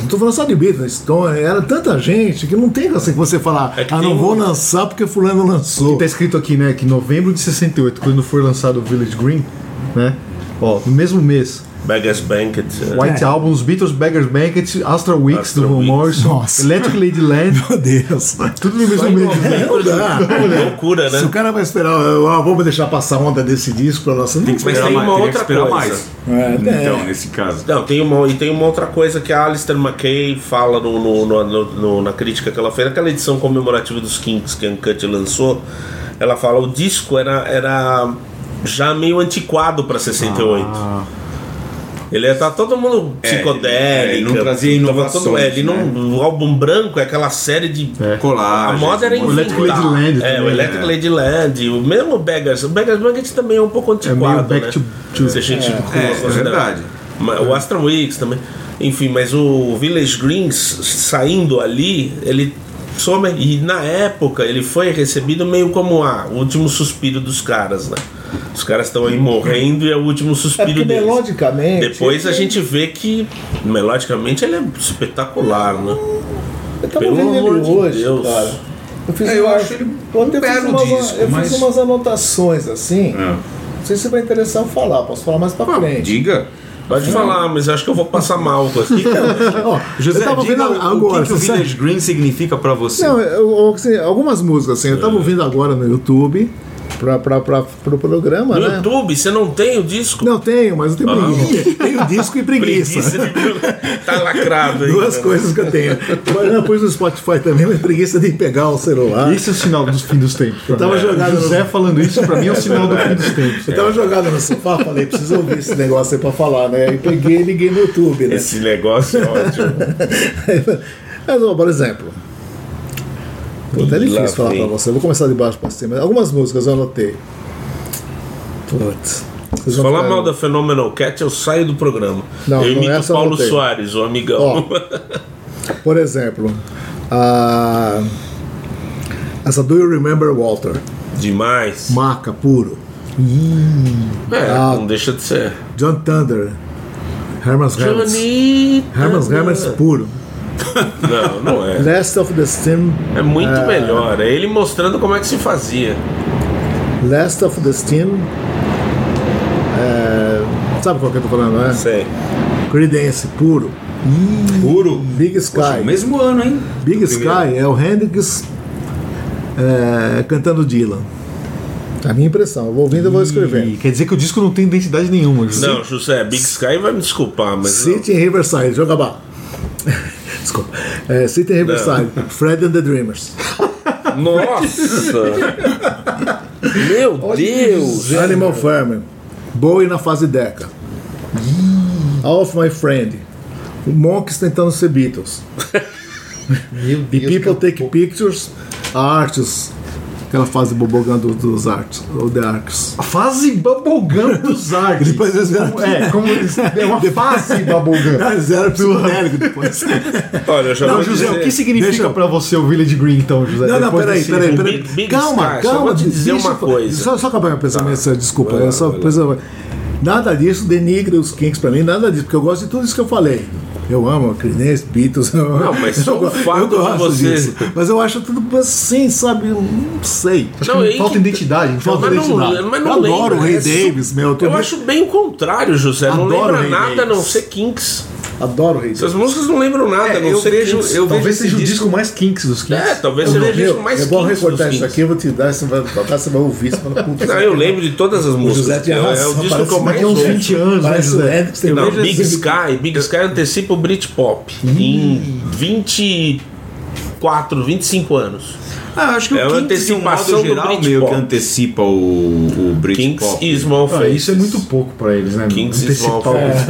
Speaker 2: Não tô falando só de Beatles, Stone, era tanta gente que não tem assim que você falar,
Speaker 4: É que
Speaker 2: ah, não vou
Speaker 4: um-
Speaker 2: lançar porque fulano lançou.
Speaker 3: Tá escrito aqui, né, que em novembro de 68, quando foi lançado o Village Green, né? Ó, no mesmo mês,
Speaker 4: Beggars Banquet. é.
Speaker 3: White Album, os Beatles, Beggars Banquet, Astra Weeks
Speaker 4: Astra
Speaker 3: do Van
Speaker 4: Weeks.
Speaker 3: Morrison,
Speaker 2: Nossa.
Speaker 3: Electric Ladyland, [LAUGHS]
Speaker 2: Meu Deus.
Speaker 3: tudo no mesmo mês.
Speaker 2: Não dá.
Speaker 4: Loucura, né?
Speaker 2: Se o cara vai esperar, ah, vamos deixar passar a onda desse disco pra. Não
Speaker 1: Tem que
Speaker 4: Mas
Speaker 1: esperar
Speaker 4: tem
Speaker 1: mais,
Speaker 4: uma outra
Speaker 1: esperar
Speaker 4: coisa.
Speaker 1: mais.
Speaker 2: É,
Speaker 1: Então,
Speaker 2: é.
Speaker 1: nesse caso.
Speaker 4: Não, tem uma, e tem uma outra coisa que a Alistair McKay fala no, no- no- no- no- na crítica que ela fez, naquela edição comemorativa dos Kinks que a Uncut lançou. Ela fala o disco era, era já meio antiquado para 68. Ele tá todo mundo
Speaker 1: É,
Speaker 4: psicodélico.
Speaker 1: ele não trazia inovações,
Speaker 4: todo- é, ele não,
Speaker 1: né?
Speaker 4: O álbum branco é aquela série de.
Speaker 1: Colagem.
Speaker 4: A moda era
Speaker 1: monte
Speaker 3: O Electric. Ladyland
Speaker 4: É, o Electric
Speaker 1: né?
Speaker 4: Ladyland, o mesmo Beggars. O Beggars Banquet também é um pouco antiquado.
Speaker 3: back
Speaker 4: né?
Speaker 3: to- to-
Speaker 4: Se a gente
Speaker 1: É, é verdade.
Speaker 4: O Astra Weeks também. Enfim, mas o Village Greens saindo ali, ele some. E na época ele foi recebido meio como ah, o último suspiro dos caras, né? Os caras estão aí morrendo e é o último
Speaker 2: É
Speaker 4: suspiro
Speaker 2: porque
Speaker 4: deles.
Speaker 2: melodicamente.
Speaker 4: Depois a gente vê que melodicamente ele é espetacular, né?
Speaker 2: Eu tava
Speaker 4: pelo
Speaker 2: vendo ele
Speaker 4: amor de
Speaker 2: hoje,
Speaker 4: Deus.
Speaker 2: cara. Eu fiz
Speaker 1: É, eu
Speaker 2: uma-
Speaker 1: acho ele
Speaker 2: eu até
Speaker 1: um
Speaker 2: fiz
Speaker 1: disco,
Speaker 2: eu
Speaker 1: mas-
Speaker 2: fiz umas anotações assim.
Speaker 1: É.
Speaker 2: Não sei se vai interessar eu falar, posso falar mais pra frente.
Speaker 1: Diga.
Speaker 4: Pode falar, mas eu acho que eu vou passar mal com aqui. [LAUGHS]
Speaker 2: Ó,
Speaker 1: José,
Speaker 2: eu tava
Speaker 1: diga o,
Speaker 2: agora.
Speaker 1: o que, que o Village Green significa pra você.
Speaker 2: Não, eu- eu- assim, algumas músicas assim, eu tava ouvindo agora no YouTube pra, pra, pra, pro programa,
Speaker 4: No
Speaker 2: né?
Speaker 4: YouTube, você não tem o disco?
Speaker 2: Não tenho, mas eu tenho preguiça. Tenho disco e preguiça.
Speaker 4: Preguiça de... tá lacrado aí.
Speaker 2: Duas coisas que eu tenho. Mas não, pus no Spotify também, mas preguiça de pegar o celular.
Speaker 3: Esse é o sinal do fim dos tempos.
Speaker 2: Eu tava
Speaker 3: mim.
Speaker 2: jogado no-
Speaker 3: José falando isso, pra mim é o sinal do fim dos tempos.
Speaker 2: Eu tava jogado no sofá, falei, preciso ouvir esse negócio aí pra falar, né? E peguei e liguei no YouTube, né?
Speaker 4: Esse negócio é ótimo. [LAUGHS]
Speaker 2: Mas, ó, por exemplo. Puta, é
Speaker 4: Ih, lá
Speaker 2: difícil falar
Speaker 4: vem.
Speaker 2: pra você. Eu vou começar de baixo pra cima. Algumas músicas eu anotei. Putz.
Speaker 4: Se falar
Speaker 2: ficar-
Speaker 4: mal da Phenomenal Cat, eu saio do programa.
Speaker 2: Não,
Speaker 4: eu
Speaker 2: não,
Speaker 4: imito
Speaker 2: essa
Speaker 4: o
Speaker 2: eu
Speaker 4: Paulo
Speaker 2: anotei.
Speaker 4: Soares, o amigão.
Speaker 2: Ó. Por exemplo, a... essa Do You Remember Walter?
Speaker 4: Demais.
Speaker 2: Maca, puro.
Speaker 4: É,
Speaker 2: Ah.
Speaker 4: não deixa de ser.
Speaker 2: John Thunder. Herman's.
Speaker 4: Johnny.
Speaker 2: Herman's Hermits puro. [LAUGHS]
Speaker 4: Não, não é.
Speaker 2: Last of the Steam.
Speaker 4: É muito melhor. É ele mostrando como é que se fazia.
Speaker 2: Last of the Steam. É, sabe qual que eu tô falando, né?
Speaker 4: Sei.
Speaker 2: Creedence, puro.
Speaker 1: Puro.
Speaker 2: Big Sky.
Speaker 1: Poxa, mesmo ano, hein?
Speaker 2: Big
Speaker 1: Primeiro.
Speaker 2: Sky é o Hendrix é, cantando Dylan. A minha impressão. Eu vou ouvindo e vou escrevendo.
Speaker 3: Quer dizer que o disco não tem identidade nenhuma.
Speaker 4: Não, José, Big Sky vai me desculpar, mas. não.
Speaker 2: City in Riverside, joga bala. Desculpa. É, City Riverside, Fred and the Dreamers.
Speaker 4: Nossa! Meu Deus!
Speaker 2: Animal Farm, Bowie na fase Deca. All of My Friend, Monks tentando ser Beatles. [LAUGHS]
Speaker 3: Meu
Speaker 2: E
Speaker 3: Deus,
Speaker 2: People
Speaker 3: que-
Speaker 2: Take Pictures, Arts, aquela fase bobogã do- dos Arts, ou The Arcs.
Speaker 3: A fase bubblegum dos [LAUGHS] artes.
Speaker 2: Depois eles vieram-
Speaker 3: Como- É, como eles- é uma fase bubblegum.
Speaker 2: Ah, eles eram psicodélico depois. [LAUGHS]
Speaker 4: Olha, eu já
Speaker 3: Não, José,
Speaker 4: dizer.
Speaker 3: o que significa
Speaker 2: Deixa eu-
Speaker 3: pra você o Village Green, então, José?
Speaker 2: Não, não, peraí,
Speaker 3: desse-
Speaker 2: peraí, peraí.
Speaker 4: Big- Big
Speaker 2: calma,
Speaker 4: Sky, só
Speaker 2: calma.
Speaker 4: vou te dizer uma coisa.
Speaker 2: Só, só acabar meu pensamento,
Speaker 4: Tá.
Speaker 2: desculpa. Eu só,
Speaker 4: vai lá.
Speaker 2: Nada disso denigra os Kinks pra mim, nada disso, porque eu gosto de tudo isso que eu falei. Eu amo Creedence, Beatles.
Speaker 4: Não, mas [LAUGHS] só
Speaker 2: eu,
Speaker 4: o fato
Speaker 2: eu gosto
Speaker 4: você-
Speaker 2: disso. Mas eu acho tudo assim, sabe? Não sei.
Speaker 4: Não,
Speaker 3: falta
Speaker 4: que-
Speaker 3: identidade.
Speaker 2: Falta
Speaker 4: Mas não,
Speaker 2: identidade.
Speaker 4: mas não
Speaker 2: eu adoro
Speaker 4: lembra,
Speaker 2: o Ray
Speaker 4: é
Speaker 2: Davis, meu. Eu,
Speaker 4: Eu acho bem o contrário, José. Não
Speaker 2: Adoro
Speaker 4: lembra
Speaker 2: Ray
Speaker 4: nada a não
Speaker 2: Davis.
Speaker 4: ser Kinks.
Speaker 2: Adoro o Ray
Speaker 4: Essas músicas não lembram nada,
Speaker 1: É,
Speaker 4: não
Speaker 1: eu
Speaker 4: ser
Speaker 1: vejo-
Speaker 4: Kinks.
Speaker 1: eu
Speaker 3: Talvez
Speaker 1: vejo
Speaker 3: seja o
Speaker 1: esse
Speaker 3: disco mais kinks dos kinks.
Speaker 4: É, talvez seja o disco mais
Speaker 2: é bom
Speaker 4: Kinks
Speaker 2: recortar isso
Speaker 4: Kinks.
Speaker 2: aqui, eu vou te dar, você vai tocar, você vai ouvir, você fala, puta,
Speaker 4: Não, eu lembro de todas as músicas.
Speaker 2: José tinha
Speaker 4: é, é
Speaker 2: razão,
Speaker 4: o disco
Speaker 2: parece
Speaker 4: que eu mais ouço.
Speaker 3: 20 anos, né,
Speaker 2: Parece o
Speaker 3: José?
Speaker 4: Não, Big Sky, Big Sky antecipa o Britpop em 24, 25 anos.
Speaker 1: Ah, acho que
Speaker 4: É
Speaker 1: o Kinks, de um modo
Speaker 4: antecipação do
Speaker 1: geral, meio que antecipa o, o
Speaker 4: Kinks
Speaker 1: Britpop.
Speaker 4: e Small
Speaker 3: Ah,
Speaker 4: Faces.
Speaker 3: isso é muito pouco pra eles, né?
Speaker 4: Kinks e Small Faces.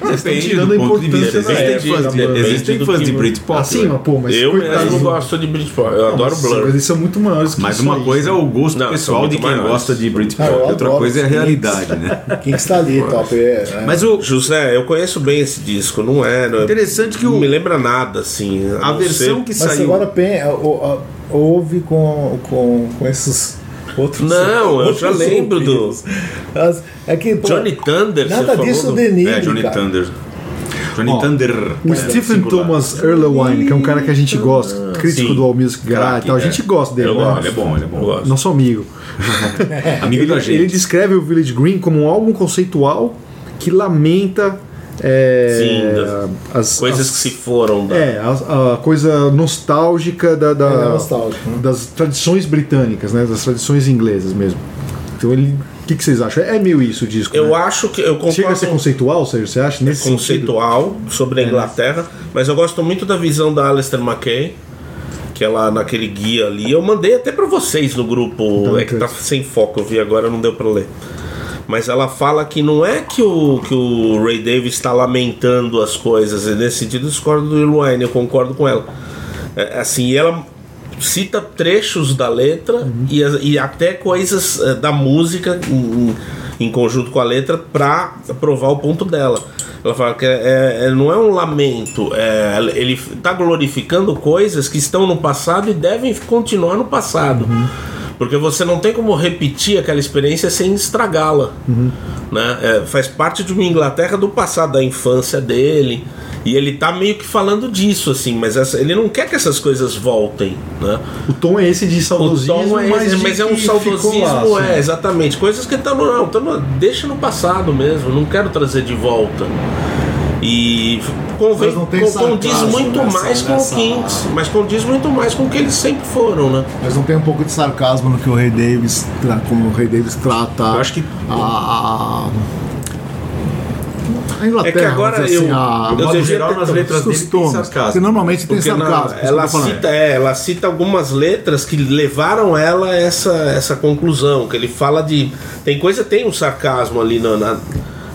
Speaker 3: Vocês estão tirando
Speaker 1: do
Speaker 3: a importância da
Speaker 1: Existem
Speaker 3: época,
Speaker 1: fãs de, existem fãs Britpop.
Speaker 3: Assim, ó, pô, mas
Speaker 4: Eu
Speaker 3: do-
Speaker 4: gosto de Britpop. Eu adoro Blur.
Speaker 3: Mas eles são muito maiores que
Speaker 1: Mas uma coisa é o gosto
Speaker 4: Não,
Speaker 1: pessoal de
Speaker 4: muito
Speaker 1: quem gosta de Britpop, outra coisa é a realidade, né?
Speaker 2: Quem que está ali, top? É, é.
Speaker 1: Mas o
Speaker 4: José, eu conheço bem esse disco, não é? Não, é-
Speaker 1: interessante que
Speaker 4: não
Speaker 1: o,
Speaker 4: me lembra nada, assim. a não
Speaker 1: versão que
Speaker 2: Mas
Speaker 1: saiu.
Speaker 2: agora pen, o- a- ouve com, com, com esses outros.
Speaker 4: Não, eu
Speaker 2: outros
Speaker 4: já lembro do-
Speaker 2: ouvidos. As- É que, pô,
Speaker 4: Johnny Thunder,
Speaker 2: Nada disso
Speaker 4: do-
Speaker 2: denigra.
Speaker 1: É, Johnny
Speaker 2: cara.
Speaker 1: Thunder. Johnny
Speaker 3: Ó,
Speaker 1: Thunder.
Speaker 3: O
Speaker 1: é,
Speaker 3: Stephen
Speaker 1: singular.
Speaker 3: Thomas Erlewine, que é um cara que a gente gosta, crítico
Speaker 4: Sim.
Speaker 3: do All Music Guy e tal, a
Speaker 1: é.
Speaker 3: gente gosta dele,
Speaker 4: Eu
Speaker 3: né?
Speaker 4: gosto.
Speaker 1: Ele é bom, ele é
Speaker 4: Eu
Speaker 1: bom.
Speaker 3: Nosso amigo. [LAUGHS]
Speaker 1: Amigo da
Speaker 3: Ele,
Speaker 1: gente.
Speaker 3: ele descreve o Village Green como um álbum conceitual que lamenta é,
Speaker 4: Sim, das-
Speaker 3: as
Speaker 4: Coisas
Speaker 3: as-
Speaker 4: que se foram. Da...
Speaker 3: É, a, a coisa nostálgica da, da-
Speaker 2: É, nostálgico, né?
Speaker 3: das tradições britânicas, né? Das tradições inglesas mesmo. Então ele. O que, que vocês acham? É meio isso o disco.
Speaker 4: Eu
Speaker 3: né?
Speaker 4: acho que. Eu concordo
Speaker 3: Chega a ser conceitual, Sérgio? Você acha? Nesse
Speaker 4: conceitual sobre a Inglaterra, mas eu gosto muito da visão da Alistair McKay, que ela naquele guia ali. Eu mandei até pra vocês no grupo,
Speaker 3: Então,
Speaker 4: é que tá
Speaker 3: Chris.
Speaker 4: sem foco, eu vi agora, não deu pra ler. Mas ela fala que não é que o, que o Ray Davis está lamentando as coisas, e nesse sentido eu discordo do Lil Wayne, eu concordo com ela. É, assim, ela cita trechos da letra e, as- e até coisas eh, da música em, em conjunto com a letra para provar o ponto dela. Ela fala que é- é- não é um lamento, é, ele está glorificando coisas que estão no passado e devem continuar no passado. Porque você não tem como repetir aquela experiência sem estragá-la. Né? É, faz parte de uma Inglaterra do passado, da infância dele. E ele tá meio que falando disso, assim, mas essa- ele não quer que essas coisas voltem. Né?
Speaker 3: O tom é esse de
Speaker 4: O
Speaker 3: saudosismo,
Speaker 4: tom é
Speaker 3: mas,
Speaker 4: esse,
Speaker 3: de
Speaker 4: mas é um saudosismo,
Speaker 3: lá,
Speaker 4: é,
Speaker 3: assim.
Speaker 4: exatamente. Coisas que estão no, não, no- deixa no passado mesmo, não quero trazer de volta. E convém,
Speaker 2: Mas não tem
Speaker 4: con- condiz
Speaker 2: sarcasmo
Speaker 4: muito
Speaker 2: nessa-
Speaker 4: mais com
Speaker 2: nessa-
Speaker 4: o Kings, mas condiz muito mais com o que eles sempre foram, né?
Speaker 2: Mas não tem um pouco de sarcasmo no que o Ray Davis, tra- como o Ray Davis trata
Speaker 1: Eu acho que-
Speaker 2: a, a, Inglaterra.
Speaker 4: É que agora
Speaker 2: dizer
Speaker 4: eu-
Speaker 2: a,
Speaker 4: eu
Speaker 1: De geral, nas letras
Speaker 2: os
Speaker 1: dele tem sarcasmo.
Speaker 2: que normalmente tem
Speaker 4: Porque na-
Speaker 2: sarcasmo. eu
Speaker 4: ela, cita, é, ela cita algumas letras que levaram ela a essa, essa conclusão, que ele fala de. Tem coisa, tem um sarcasmo ali na. na-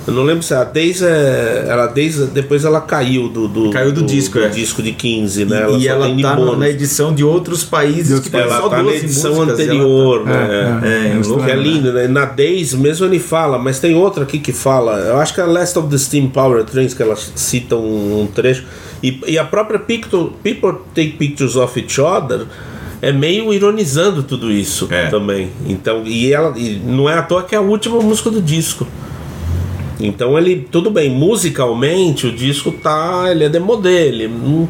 Speaker 4: eu não lembro se a Daisy é, ela Daisy, depois ela caiu do, do
Speaker 1: Caiu do disco, é.
Speaker 4: disco de 15, né?
Speaker 1: e
Speaker 4: só
Speaker 1: ela
Speaker 4: tem de
Speaker 1: tá no- na edição de outros países que
Speaker 4: Ela
Speaker 1: só
Speaker 4: tá na
Speaker 1: 12
Speaker 4: edição
Speaker 1: músicas, ela
Speaker 4: anterior,
Speaker 1: tá-
Speaker 4: né?
Speaker 1: É, é,
Speaker 2: é,
Speaker 1: louco,
Speaker 4: Que é
Speaker 1: né?
Speaker 4: lindo, né? Na Days mesmo ele fala, mas tem outra aqui que fala. Eu acho que é Last of the Steam Power Trains, que ela cita um, um trecho. E, e a própria Picture, People Take Pictures of Each Other é meio ironizando tudo isso
Speaker 1: É.
Speaker 4: também. Então, e ela e não é à toa que é a última música do disco. Então ele, tudo bem, musicalmente o disco tá, ele é demodé, ele não,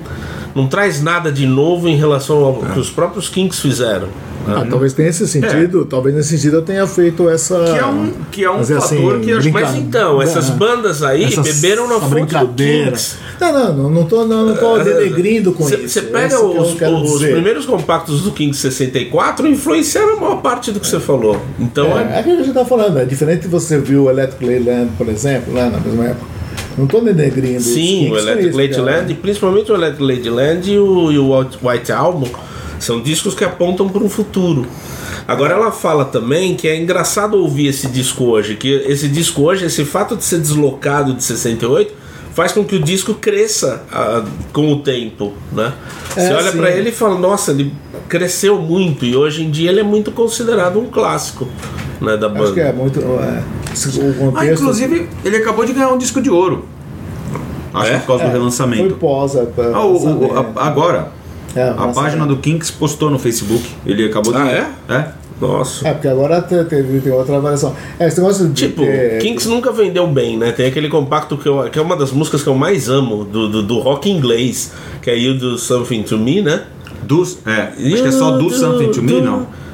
Speaker 4: não traz nada de novo em relação ao que os próprios Kings fizeram.
Speaker 2: Ah, talvez tenha esse sentido, talvez nesse sentido eu tenha feito essa.
Speaker 1: Que é um, que é um
Speaker 2: é
Speaker 1: fator
Speaker 2: assim,
Speaker 1: que eu acho
Speaker 2: brinca-
Speaker 4: Mas então, essas
Speaker 2: É.
Speaker 4: bandas aí
Speaker 2: Essa-
Speaker 4: beberam na fonte do. Kings.
Speaker 2: Não, não, não, não tô, não, não tô denegrindo com isso.
Speaker 4: Você pega
Speaker 2: eu
Speaker 4: os, os primeiros compactos do Kings 64 influenciaram a maior parte do que você falou. Então,
Speaker 2: É,
Speaker 4: é,
Speaker 2: é aquilo que a gente tá falando, é diferente de você viu o Electric Ladyland, por exemplo, lá na mesma época. Não tô denegrindo.
Speaker 4: sim, o Electric Ladyland, principalmente o Electric Ladyland e o, e o White Album, são discos que apontam para um futuro. Agora ela fala também que é engraçado ouvir esse disco hoje, que esse disco hoje, esse fato de ser deslocado de 68, faz com que o disco cresça ah, com o tempo, né?
Speaker 2: É,
Speaker 4: Você olha para ele e fala, nossa, ele cresceu muito e hoje em dia ele é muito considerado um clássico, né, da banda.
Speaker 2: Acho que é muito. É, contexto.
Speaker 1: Ah, inclusive, ele acabou de ganhar um disco de ouro. Acho
Speaker 4: É?
Speaker 1: que por causa do
Speaker 2: Foi
Speaker 1: relançamento.
Speaker 2: pós. é, pra
Speaker 1: Ah, o- o- a- agora,
Speaker 2: É,
Speaker 1: a página do Kinks postou no Facebook. Ele acabou de.
Speaker 4: Ah, é?
Speaker 1: É.
Speaker 4: Nossa.
Speaker 2: É, porque agora te- teve, tem outra variação. É, esse negócio de.
Speaker 4: Tipo,
Speaker 2: ter-
Speaker 4: Kinks nunca vendeu bem, né? Tem aquele compacto que, eu, que é uma das músicas que eu mais amo do, do, do rock inglês, que é You Do Something To Me, né?
Speaker 1: Do, é, acho que é só Do Something to Me, não?
Speaker 4: Do something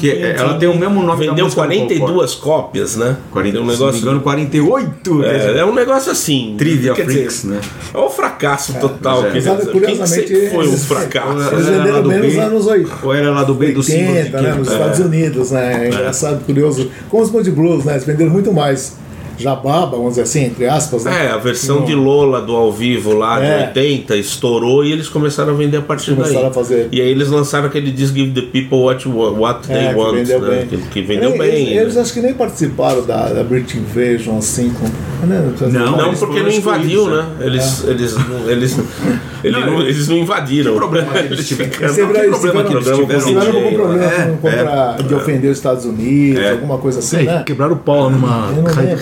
Speaker 1: Que é- ela tem o
Speaker 4: me.
Speaker 1: mesmo nome da
Speaker 4: Vendeu
Speaker 1: música do
Speaker 4: 42 cópias, né?
Speaker 1: 40,
Speaker 4: tem um
Speaker 1: se não me
Speaker 4: negócio.
Speaker 1: engano, 48.
Speaker 4: É, é um negócio assim.
Speaker 1: Trivia
Speaker 4: quer
Speaker 1: Freaks,
Speaker 4: dizer,
Speaker 1: né?
Speaker 4: É um fracasso total.
Speaker 1: mas é.
Speaker 4: quer
Speaker 2: Sabe, curiosamente,
Speaker 4: sempre foi um fracasso.
Speaker 2: Eles venderam
Speaker 1: do
Speaker 2: bem nos
Speaker 1: B,
Speaker 2: anos 80.
Speaker 1: Ou era lá do B do símbolo de
Speaker 2: 80, né, nos
Speaker 1: Kinks.
Speaker 2: Estados Unidos, né? É engraçado, curioso. Como os Band Blues, né? Eles venderam muito mais jababa, vamos dizer assim, entre aspas, né?
Speaker 4: É, a versão de Lola do ao vivo lá de
Speaker 2: É.
Speaker 4: 80 estourou e eles começaram a vender a partir
Speaker 2: Começaram
Speaker 4: daí.
Speaker 2: a fazer.
Speaker 4: E aí eles lançaram aquele disco Give the People What, what They
Speaker 2: É, que
Speaker 4: Want,
Speaker 2: vendeu
Speaker 4: né?
Speaker 2: bem.
Speaker 4: Que, que vendeu
Speaker 2: Eles-
Speaker 4: bem.
Speaker 2: Eles, eles
Speaker 4: né?
Speaker 2: acho que nem participaram da, da British Invasion, assim, com. Né?
Speaker 1: Não,
Speaker 4: Não,
Speaker 1: eles
Speaker 4: porque não invadiu,
Speaker 1: excluídos,
Speaker 4: né? Eles, eles, não- eles, [LAUGHS] ele
Speaker 1: Não,
Speaker 4: eles não invadiram.
Speaker 1: Que problema que eles tiveram? que
Speaker 2: eles
Speaker 1: problema que
Speaker 2: tiveram-
Speaker 1: eles
Speaker 2: eles
Speaker 1: tiveram?
Speaker 2: algum problema
Speaker 1: É,
Speaker 2: de ofender os Estados Unidos,
Speaker 1: É.
Speaker 2: alguma coisa assim,
Speaker 3: É,
Speaker 2: né?
Speaker 3: quebraram o pau numa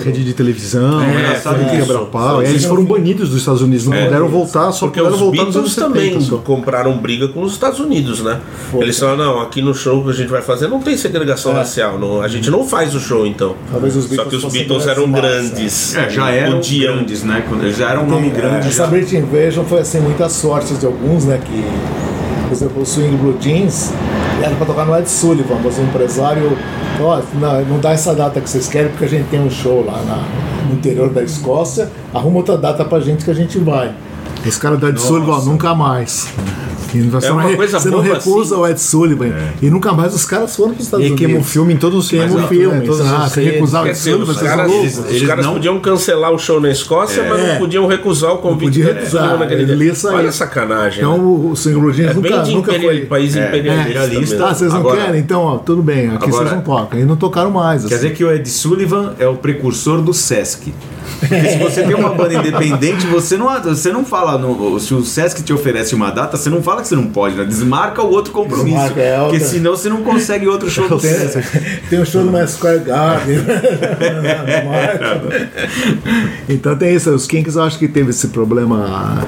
Speaker 3: rede de televisão,
Speaker 1: É,
Speaker 3: né?
Speaker 1: sabe
Speaker 3: Foi
Speaker 1: que
Speaker 3: quebrar
Speaker 1: isso-
Speaker 3: o pau. E aí eles
Speaker 2: isso-
Speaker 3: foram banidos dos Estados Unidos, não
Speaker 1: É.
Speaker 3: puderam voltar, só
Speaker 4: Porque
Speaker 3: puderam
Speaker 4: os
Speaker 3: voltar nos anos
Speaker 4: Beatles
Speaker 3: 70.
Speaker 4: também
Speaker 3: só.
Speaker 4: compraram briga com os Estados Unidos, né?
Speaker 2: Foi.
Speaker 4: Eles falaram, não, aqui no show que a gente vai fazer não tem segregação
Speaker 2: É.
Speaker 4: racial, não, a gente não faz o show então.
Speaker 2: Talvez os
Speaker 4: Só
Speaker 2: Beatles
Speaker 4: que os Beatles eram
Speaker 2: grandes.
Speaker 1: É, já eram
Speaker 4: Podiam.
Speaker 1: grandes, né? Quando eles já eram um nome grande.
Speaker 2: Essa. British Invasion foi assim, muita sorte de alguns, né? Que, por exemplo, o Swing Blue Jeans era pra tocar no Ed Sullivan, mas o empresário, ó, não, não dá essa data que vocês querem porque a gente tem um show lá na- no interior da Escócia, arruma outra data pra gente que a gente vai. Esse cara do Ed Sullivan, ó, nunca mais. E você
Speaker 4: É
Speaker 2: não
Speaker 4: uma
Speaker 2: re-
Speaker 4: coisa
Speaker 2: você não recusa
Speaker 4: assim.
Speaker 2: o Ed Sullivan. E nunca mais os caras foram para os
Speaker 3: E
Speaker 2: Estados
Speaker 3: aí queima o
Speaker 2: Unidos.
Speaker 3: filme em todos os
Speaker 2: Queima o
Speaker 3: né?
Speaker 2: filme.
Speaker 3: Todos
Speaker 2: Ah, se recusar o Ed Sullivan,
Speaker 4: os
Speaker 2: vocês
Speaker 4: caras,
Speaker 2: são
Speaker 4: eles,
Speaker 2: loucos.
Speaker 4: os caras
Speaker 1: não-
Speaker 4: podiam cancelar o show na Escócia, mas não podiam recusar o convite
Speaker 2: podia
Speaker 4: do Ed
Speaker 2: recusar,
Speaker 4: naquele
Speaker 2: ele
Speaker 4: dia.
Speaker 2: ia sair.
Speaker 4: Olha a sacanagem. né?
Speaker 2: Então o Swing Blue Jeans
Speaker 4: É
Speaker 2: nunca, nunca foi.
Speaker 4: país
Speaker 1: É,
Speaker 4: imperialista.
Speaker 1: imperialista.
Speaker 2: Tá, vocês não
Speaker 1: Agora-
Speaker 2: querem? Então, ó, tudo bem, aqui
Speaker 1: Agora-
Speaker 2: vocês não tocam. E não tocaram mais.
Speaker 1: Quer
Speaker 2: assim.
Speaker 1: dizer que o Ed Sullivan é o precursor do Sesc. Porque se você tem uma banda independente, você não, você não fala. no- se o Sesc te oferece uma data, você não fala que você não pode, né? Desmarca o outro compromisso.
Speaker 2: Desmarca, é
Speaker 1: porque
Speaker 2: outra.
Speaker 1: senão você não consegue outro show [LAUGHS] do
Speaker 2: Tem,
Speaker 1: Sesc.
Speaker 2: tem um show no Square Garden. [LAUGHS] então tem isso. Os Kinks eu acho que teve esse problema.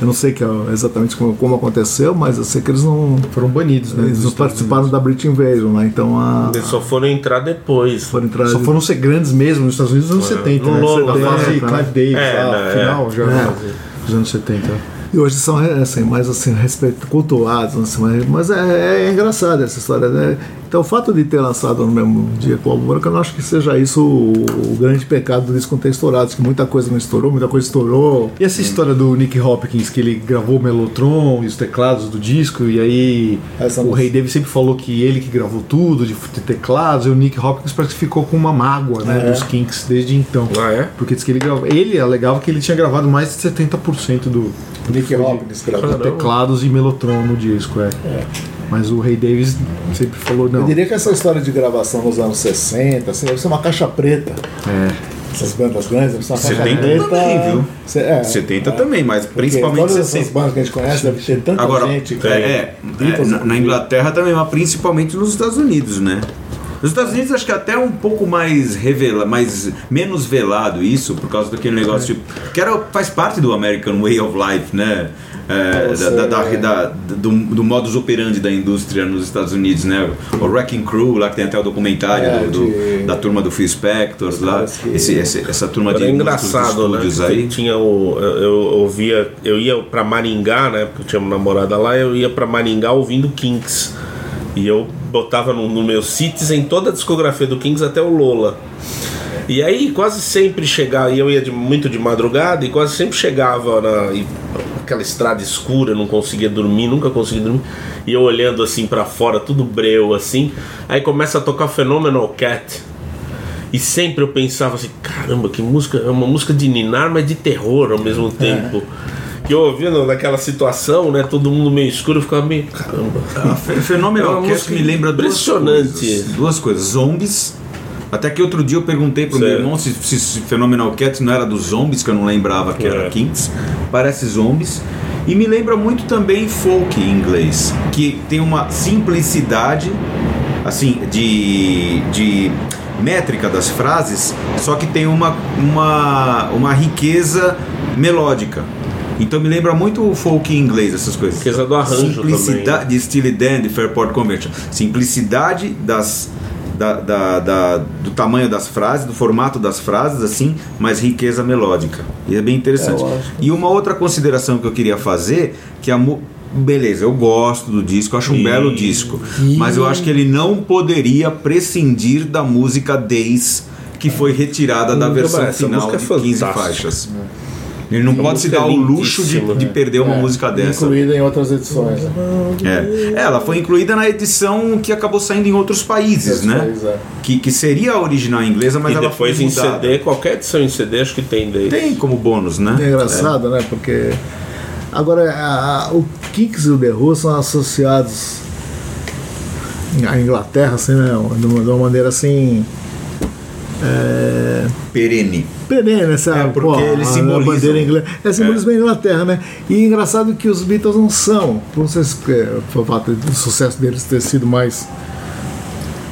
Speaker 2: Eu não sei que, é exatamente como, como aconteceu, mas eu sei que eles não,
Speaker 3: Foram banidos, né?
Speaker 2: eles não participaram da British Invasion, né? Então a.
Speaker 4: Eles só foram entrar depois.
Speaker 2: Foram entrar.
Speaker 3: Unidos. Só foram ser grandes mesmo nos Estados Unidos nos anos 70.
Speaker 4: No
Speaker 3: né?
Speaker 4: Lola,
Speaker 3: da
Speaker 2: né?
Speaker 3: fase
Speaker 2: É,
Speaker 3: Clive Davis,
Speaker 4: é,
Speaker 3: lá,
Speaker 4: né,
Speaker 3: final já
Speaker 2: É.
Speaker 3: dos anos 70.
Speaker 2: E hoje são assim, mais assim, respeito, cultuados, assim, mas, mas é, é engraçado essa história, né? Então o fato de ter lançado no mesmo dia que o álbum branco, eu não acho que seja isso o, o grande pecado do disco não ter estourado, que muita coisa não estourou, muita coisa estourou.
Speaker 3: E essa história do Nick Hopkins, que ele gravou o Mellotron e os teclados do disco, e aí
Speaker 2: Essa
Speaker 3: o
Speaker 2: música.
Speaker 3: Ray Davis sempre falou que ele que gravou tudo, de, de teclados, e o Nick Hopkins parece que ficou com uma mágoa, né,
Speaker 2: É.
Speaker 3: dos Kinks desde então.
Speaker 4: Ah, é?
Speaker 3: Porque diz que ele gravou. Ele alegava que ele tinha gravado mais de 70% do
Speaker 2: Nick Hopkins gravou.
Speaker 3: de teclados e Mellotron no disco, é. Mas o Ray Davis sempre falou,
Speaker 2: Eu
Speaker 3: não.
Speaker 2: diria que essa história de gravação nos anos 60, assim, deve ser uma caixa preta.
Speaker 3: É.
Speaker 2: Essas bandas grandes, deve ser uma caixa
Speaker 1: 70
Speaker 2: preta.
Speaker 1: também, viu?
Speaker 2: Cê- É,
Speaker 1: 70 também, mas
Speaker 2: porque
Speaker 1: principalmente
Speaker 2: todas essas
Speaker 1: 60.
Speaker 2: bandas que a gente conhece deve ter tanta
Speaker 1: Agora,
Speaker 2: gente. que-
Speaker 1: é, é, na, na Inglaterra também, mas principalmente nos Estados Unidos, né? Nos Estados Unidos acho que é até um pouco mais revela, mais menos velado isso, por causa daquele negócio tipo, que era, faz parte do American Way of Life, né? É,
Speaker 2: Você-
Speaker 1: da, da- da- do, do modus operandi da indústria nos Estados Unidos, né? O Wrecking Crew, lá que tem até o documentário
Speaker 2: É,
Speaker 1: do- do-
Speaker 2: de-
Speaker 1: da turma do Phil Spector, lá,
Speaker 2: que-
Speaker 1: esse, esse- essa turma de
Speaker 4: Era
Speaker 1: músicos
Speaker 4: engraçado,
Speaker 1: de
Speaker 4: né?
Speaker 1: aí.
Speaker 4: Tinha o, eu, eu ouvia, eu ia pra Maringá, né? Porque eu tinha uma namorada lá, eu ia pra Maringá ouvindo Kinks. E eu botava no, no meu Citizen toda a discografia do Kings até o Lola. E aí quase sempre chegava, e eu ia de- muito de madrugada e quase sempre chegava na e- aquela estrada escura, não conseguia dormir, nunca conseguia dormir. E eu olhando assim pra fora, tudo breu assim. Aí começa a tocar Phenomenal Cat. E sempre eu pensava assim, caramba, que música, é uma música de ninar, mas de terror ao mesmo tempo. Que eu ouvindo naquela situação, né, todo mundo meio escuro, eu ficava meio, caramba.
Speaker 1: A Fe- Phenomenal
Speaker 4: É música
Speaker 1: me lembra duas
Speaker 4: impressionante.
Speaker 1: coisas. Duas coisas. Zombies. Até que outro dia eu perguntei pro meu
Speaker 4: Certo.
Speaker 1: irmão se, se, se Phenomenal Cat não era dos zombies, que eu não lembrava que era
Speaker 4: É.
Speaker 1: Kinks. Parece zombies. E me lembra muito também folk em inglês, que tem uma simplicidade, assim, de, de métrica das frases, só que tem uma, uma, uma riqueza melódica. Então me lembra muito o folk em inglês, essas coisas.
Speaker 4: Riqueza do arranjo
Speaker 1: Simplicidade
Speaker 4: também, né?
Speaker 1: de Steely Dan, de Fairport Convention. Simplicidade das, da, da- da- do tamanho das frases, do formato das frases, assim, mas riqueza melódica. E é bem interessante.
Speaker 2: É,
Speaker 1: e uma outra consideração que eu queria fazer, que a Beleza, eu gosto do disco, acho um
Speaker 4: E-
Speaker 1: belo disco. Mas eu acho que ele não poderia prescindir da música Days, que foi retirada da versão final de
Speaker 4: é
Speaker 1: 15
Speaker 4: fantástica.
Speaker 1: faixas. Ele não
Speaker 4: Essa
Speaker 1: pode se dar
Speaker 4: é
Speaker 1: o luxo de, de
Speaker 4: né?
Speaker 1: perder uma
Speaker 2: É,
Speaker 1: música dessa.
Speaker 2: Incluída em outras edições. né?
Speaker 1: É. Ela foi incluída na edição que acabou saindo em outros países, né?
Speaker 2: países, é.
Speaker 1: Que, que seria a original inglesa, mas
Speaker 4: e
Speaker 1: ela
Speaker 4: depois
Speaker 1: foi
Speaker 4: em. CD, qualquer edição em CD acho que tem daí.
Speaker 1: Tem como bônus, né?
Speaker 2: É engraçado, né? Porque. Agora, a- a- o Kinks e o The Who são associados à Inglaterra, assim, né? De uma, de uma maneira assim. É,
Speaker 1: Perene.
Speaker 2: Perene, sabe?
Speaker 1: É, porque
Speaker 2: a-
Speaker 1: simbolizam.
Speaker 2: A bandeira inglesa. É, simbolismo da Inglaterra, né? E é engraçado que os Beatles não são, por ser é, por fato do sucesso deles ter sido mais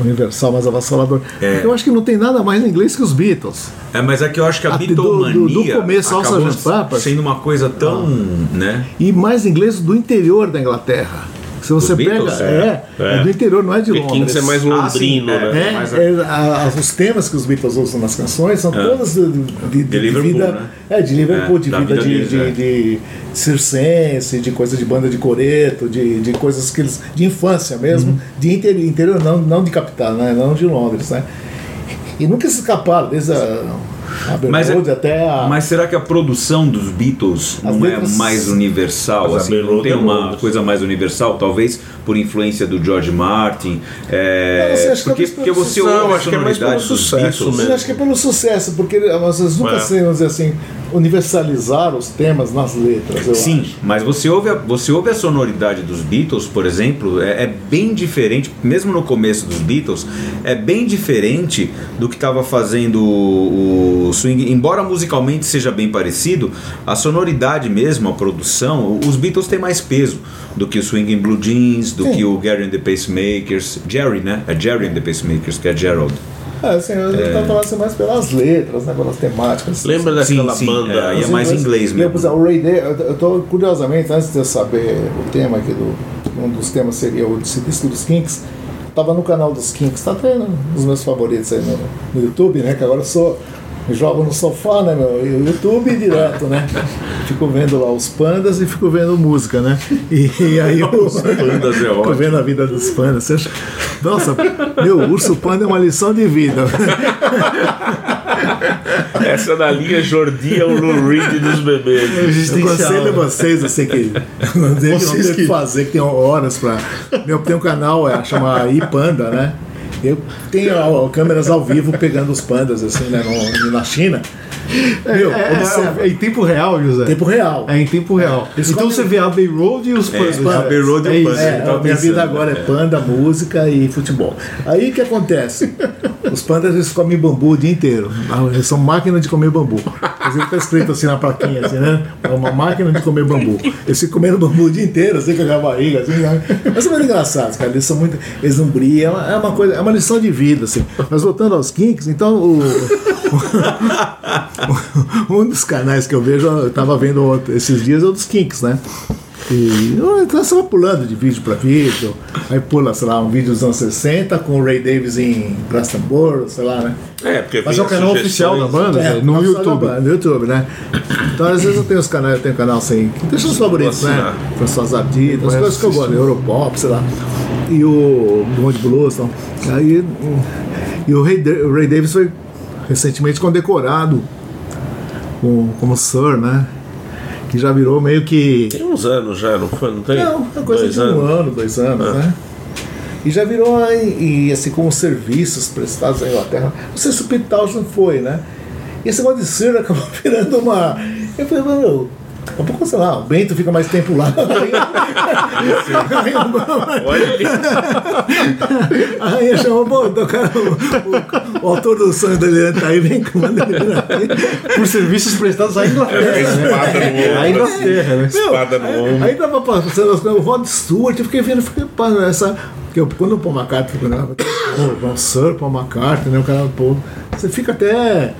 Speaker 2: universal, mais avassalador.
Speaker 1: É.
Speaker 2: Eu acho que não tem nada mais em inglês que os Beatles.
Speaker 1: É, mas é que eu acho que a
Speaker 2: Ah, do-
Speaker 1: bitomania
Speaker 2: do- do começo ao Sgt. Pepper.
Speaker 1: sendo uma coisa tão, né?
Speaker 2: E mais inglês do interior da Inglaterra. Se você pega.
Speaker 1: Beatles?
Speaker 2: É, é,
Speaker 4: É.
Speaker 2: do interior, não é de Londres.
Speaker 4: Kings é mais
Speaker 1: Ah,
Speaker 4: londrino,
Speaker 1: é.
Speaker 4: né?
Speaker 2: É,
Speaker 1: Mas-
Speaker 2: é, a- os temas que os Beatles usam nas canções são todas de, de, de- de
Speaker 1: Liverpool,
Speaker 2: vida.
Speaker 1: né?
Speaker 2: É, de Liverpool,
Speaker 1: É,
Speaker 2: de
Speaker 1: da
Speaker 2: vida,
Speaker 1: vida
Speaker 2: de,
Speaker 1: deles,
Speaker 2: de,
Speaker 1: é.
Speaker 2: de circense, de coisa de banda de coreto, de, de coisas que eles. de infância mesmo,
Speaker 1: Uhum.
Speaker 2: de interior, interior não, não de capital, né? Não de Londres, né? E nunca se escaparam, desde a,
Speaker 1: Mas,
Speaker 2: Abbey Road até a.
Speaker 1: mas será que a produção dos Beatles
Speaker 2: As
Speaker 1: não
Speaker 2: letras-
Speaker 1: é mais universal? Assim, não
Speaker 4: Road
Speaker 1: tem
Speaker 4: é
Speaker 1: uma coisa mais universal? Talvez por influência do George Martin. é,
Speaker 2: Eu não sei, acho que
Speaker 1: porque, porque você ouve a
Speaker 4: que é mais
Speaker 1: sonoridade
Speaker 4: pelo
Speaker 1: dos
Speaker 4: sucesso
Speaker 1: Beatles.
Speaker 4: mesmo.
Speaker 2: Eu acho que é pelo sucesso, porque vocês nunca
Speaker 4: É.
Speaker 2: sei, vamos dizer assim, universalizaram os temas nas letras. Eu
Speaker 1: Sim,
Speaker 2: acho.
Speaker 1: mas você ouve, a, você ouve a sonoridade dos Beatles, por exemplo, é, é bem diferente, mesmo no começo dos Beatles, é bem diferente do que estava fazendo o, o swing. Embora musicalmente seja bem parecido, a sonoridade mesmo, a produção, os Beatles têm mais peso do que o Swing in Blue Jeans, do
Speaker 2: Sim.
Speaker 1: que o Gary and the Pacemakers, Jerry, né? É Jerry and the Pacemakers, que é Gerald.
Speaker 2: É, assim, eu estava falando assim, mais pelas letras, né, pelas temáticas.
Speaker 4: Lembra
Speaker 1: Sim,
Speaker 4: daquela
Speaker 1: sim,
Speaker 4: banda?
Speaker 1: é, aí é mais inglês mesmo.
Speaker 2: Exemplo, o Ray Day, eu estou curiosamente, antes de eu saber o tema aqui do. Um dos temas seria o disco dos Kinks. Tava no canal dos Kinks, tá até nos meus favoritos aí no, no YouTube, né? Que agora eu sou. Jogo no sofá, né, meu? E o YouTube direto, né? fico vendo lá os pandas e fico vendo música, né? E, e aí eu
Speaker 1: pandas é [LAUGHS]
Speaker 2: fico
Speaker 1: ótimo.
Speaker 2: vendo a vida dos pandas. Você acha- Nossa, meu, urso panda é uma lição de vida. [LAUGHS]
Speaker 4: Essa da linha Jordi é o Lou Reed dos bebês.
Speaker 2: Eu aconselho vocês, assim, que não tem, não tem o que fazer, que tem horas pra. Meu, tem um canal, é, chama iPanda, né? Eu tenho câmeras ao vivo pegando os pandas, assim, né, no- na China. [LAUGHS] Meu,
Speaker 3: É,
Speaker 2: observa.
Speaker 3: é, é em tempo real, José.
Speaker 2: Tempo real.
Speaker 3: É em tempo real.
Speaker 2: Eles
Speaker 3: então você vê a Bay Road e os pandas.
Speaker 2: pandas.
Speaker 1: Abbey Road e o
Speaker 3: É.
Speaker 1: Panda.
Speaker 2: É,
Speaker 1: eu tava
Speaker 2: a minha vida agora é panda, música e futebol. Aí o que acontece? [LAUGHS] Os pandas eles comem bambu o dia inteiro. Eles são máquinas de comer bambu. Inclusive tá escrito assim na plaquinha, assim, né? É uma máquina de comer bambu. Eles ficam comendo bambu o dia inteiro, assim, com a barriga, assim, né? Mas são muito engraçados, cara. Eles são muito. Eles não brilham. É uma coisa, é uma lição de vida, assim. Mas voltando aos kinks, então o. um dos canais que eu vejo, eu tava vendo esses dias, é o dos kinks, né? E eu então, você vai pulando de vídeo para vídeo, aí pula, sei lá, um vídeo dos anos 60 com o Ray Davis em Glastonbury, sei lá, né?
Speaker 4: É, porque
Speaker 3: Mas é o canal oficial da banda,
Speaker 2: É,
Speaker 3: Zé, no
Speaker 2: só
Speaker 3: YouTube.
Speaker 2: da- No YouTube, né? Então, às vezes eu tenho os canais, eu tenho canal sem. Deixa os favoritos, né? François Hardy, as coisas que eu gosto. Europop, sei lá. E o Monte Blues, então. Aí. E o Ray, o Ray Davis foi recentemente condecorado com, como Sir, né? Que já virou meio que.
Speaker 4: Tem uns anos já, não foi? Não tem?
Speaker 2: Não, é coisa
Speaker 4: Dois
Speaker 2: de um
Speaker 4: anos.
Speaker 2: ano, dois anos, né? E já virou aí, e, assim como serviços prestados na Inglaterra. Não sei se o Pete Townshend foi, né? E esse negócio de ser acabou [LAUGHS] virando uma. Eu falei, meu, a pouco, sei lá, o Bento fica mais tempo lá.
Speaker 4: Olha.
Speaker 2: A rainha chamou, pô, do cara, o, o, o autor do sonho da Lilian tá aí, vem que manda ele aqui.
Speaker 3: Por serviços prestados à Inglaterra.
Speaker 4: É,
Speaker 3: né?
Speaker 4: espada no ombro.
Speaker 3: À Inglaterra, né?
Speaker 4: Espada no ombro.
Speaker 2: Aí tava passando as coisas, o Rod Stewart, eu fiquei vendo, fiquei, pá, essa. Que eu, quando o Paul McCartney ficou, né, pô, o Sir Paul McCartney, né, o cara, pô, você fica até.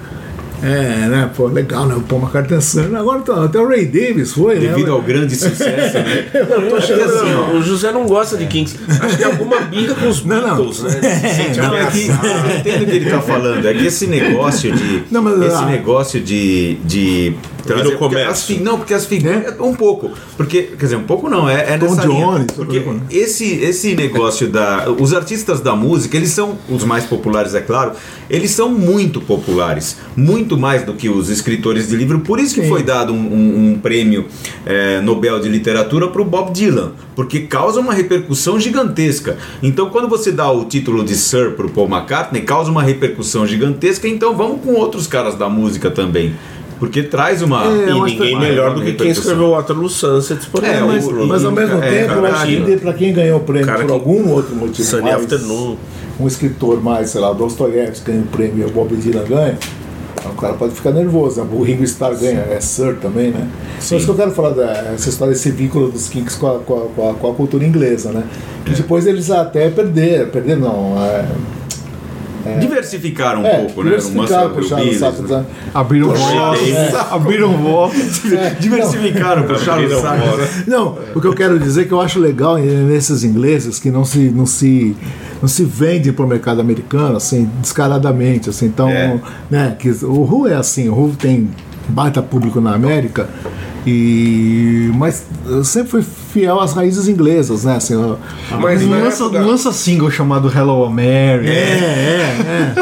Speaker 2: É, né, pô, legal, né, o Paul McCartney é Sir. Agora tá, até o Ray Davis foi,
Speaker 1: Devido
Speaker 2: né?
Speaker 1: ao grande sucesso, né? [LAUGHS]
Speaker 2: Eu tô achando-
Speaker 1: assim, ó,
Speaker 4: O José não gosta de Kings. Acho que é alguma birra com os [LAUGHS]
Speaker 2: Não, não.
Speaker 4: Beatles, né? [LAUGHS] Sente
Speaker 1: Não, é que, eu entendo o que ele está falando. É que esse negócio de.
Speaker 2: Não, mas,
Speaker 1: esse
Speaker 2: ah,
Speaker 1: negócio de. de
Speaker 4: Virou
Speaker 1: porque
Speaker 4: comércio.
Speaker 1: as não, porque as figuras. Um pouco. Porque, quer dizer, um pouco não, é, é
Speaker 2: Tom
Speaker 1: nessa linha.
Speaker 2: Jones,
Speaker 1: Porque esse, esse negócio da. Os artistas da música, eles são os mais populares, é claro, eles são muito populares. Muito mais do que os escritores de livro. Por isso que
Speaker 2: Sim.
Speaker 1: foi dado um, um- um prêmio eh, Nobel de Literatura para o Bob Dylan. Porque causa uma repercussão gigantesca. Então, quando você dá o título de Sir para o Paul McCartney, causa uma repercussão gigantesca. Então, vamos com outros caras da música também. Porque traz uma.
Speaker 2: É,
Speaker 4: E ninguém
Speaker 1: uma-
Speaker 4: melhor do que quem escreveu Waterloo Sunset, por
Speaker 1: É,
Speaker 4: exemplo.
Speaker 2: Mas,
Speaker 1: o-
Speaker 2: mas ao mesmo
Speaker 1: é,
Speaker 2: tempo, eu acho que para quem ganhou o prêmio
Speaker 4: Cara
Speaker 2: por
Speaker 4: que-
Speaker 2: algum outro motivo,
Speaker 4: Sunny
Speaker 2: mais,
Speaker 4: Afternoon.
Speaker 2: um escritor mais, sei lá, o Dostoiévski ganha o prêmio e o Bob Dylan ganha, o cara pode ficar nervoso. O Ringo Starr ganha, é Sir também, né? Então, isso que eu quero falar dessa história, desse vínculo dos Kinks com a, com a- com a- cultura inglesa, né?
Speaker 1: É.
Speaker 2: Depois eles até perderam, perderam não, é,
Speaker 1: Diversificaram um
Speaker 2: é,
Speaker 1: pouco, né?
Speaker 2: O
Speaker 1: né?
Speaker 2: da-
Speaker 3: Abriram voz.
Speaker 2: É.
Speaker 3: Abriram voz.
Speaker 1: Diversificaram, puxaram o saco.
Speaker 4: voz.
Speaker 2: Não, o que eu quero dizer é que eu acho legal nesses ingleses que não se não se não se vendem para o mercado americano assim descaradamente assim então
Speaker 1: É.
Speaker 2: né que o Who é assim o Who tem baita público na América e mas eu sempre fui fiel às raízes inglesas né assim a-
Speaker 4: Mas
Speaker 3: Não lança, não lança single chamado Hello America.
Speaker 2: é, é,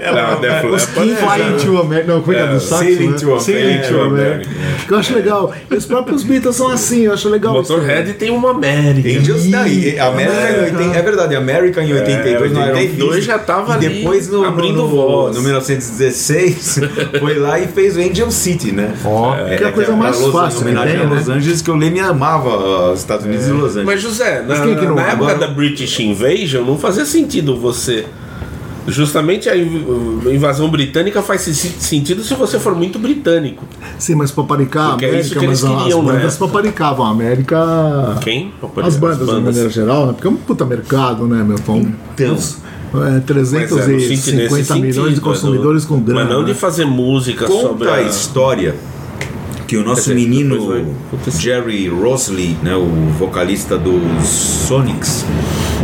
Speaker 2: [LAUGHS]
Speaker 4: Ela, Def
Speaker 3: Os King Flying to America. Não, como é é do saxo?
Speaker 1: Sailing
Speaker 3: né?
Speaker 1: to
Speaker 3: Sailing
Speaker 1: America.
Speaker 3: to America.
Speaker 2: que eu acho legal e os próprios Beatles são assim eu acho legal isso.
Speaker 4: Motorhead tem uma América.
Speaker 1: Angels daí, América em 80, é verdade, América em 82, no Iron
Speaker 4: 82
Speaker 1: Fist,
Speaker 4: já tava ali
Speaker 1: depois no,
Speaker 4: abrindo
Speaker 1: no,
Speaker 4: voz.
Speaker 1: no 1916 [LAUGHS] foi lá e fez o Angel City, né?
Speaker 3: Ó.
Speaker 2: Que é a coisa
Speaker 1: pra
Speaker 2: mais fácil
Speaker 1: Em homenagem
Speaker 2: tem,
Speaker 1: a
Speaker 2: né?
Speaker 1: Los Angeles, que eu Leme amava os Estados Unidos e Los Angeles.
Speaker 4: Mas José, na,
Speaker 2: não-
Speaker 4: na época
Speaker 2: agora-
Speaker 4: da British Invasion não fazia sentido você. Justamente a inv- invasão britânica faz se- sentido se você for muito britânico.
Speaker 2: sim mas paparicar a
Speaker 4: Porque é isso
Speaker 2: América
Speaker 4: eles
Speaker 2: mas as
Speaker 4: queriam, né?
Speaker 2: bandas paparicavam a América
Speaker 4: Quem?
Speaker 2: As bandas, de maneira geral, né? porque é um puta mercado, né, meu pão?
Speaker 1: Então.
Speaker 2: É,
Speaker 4: Mas é, no sentido-
Speaker 2: 350
Speaker 4: nesse
Speaker 2: milhões de
Speaker 4: sentido,
Speaker 2: consumidores com grana.
Speaker 4: Mas não de
Speaker 2: né?
Speaker 4: fazer música sobre
Speaker 1: Conta
Speaker 4: a...
Speaker 1: a história que o nosso
Speaker 4: dizer,
Speaker 1: menino. Jerry Rosley, né, o vocalista dos Sonics,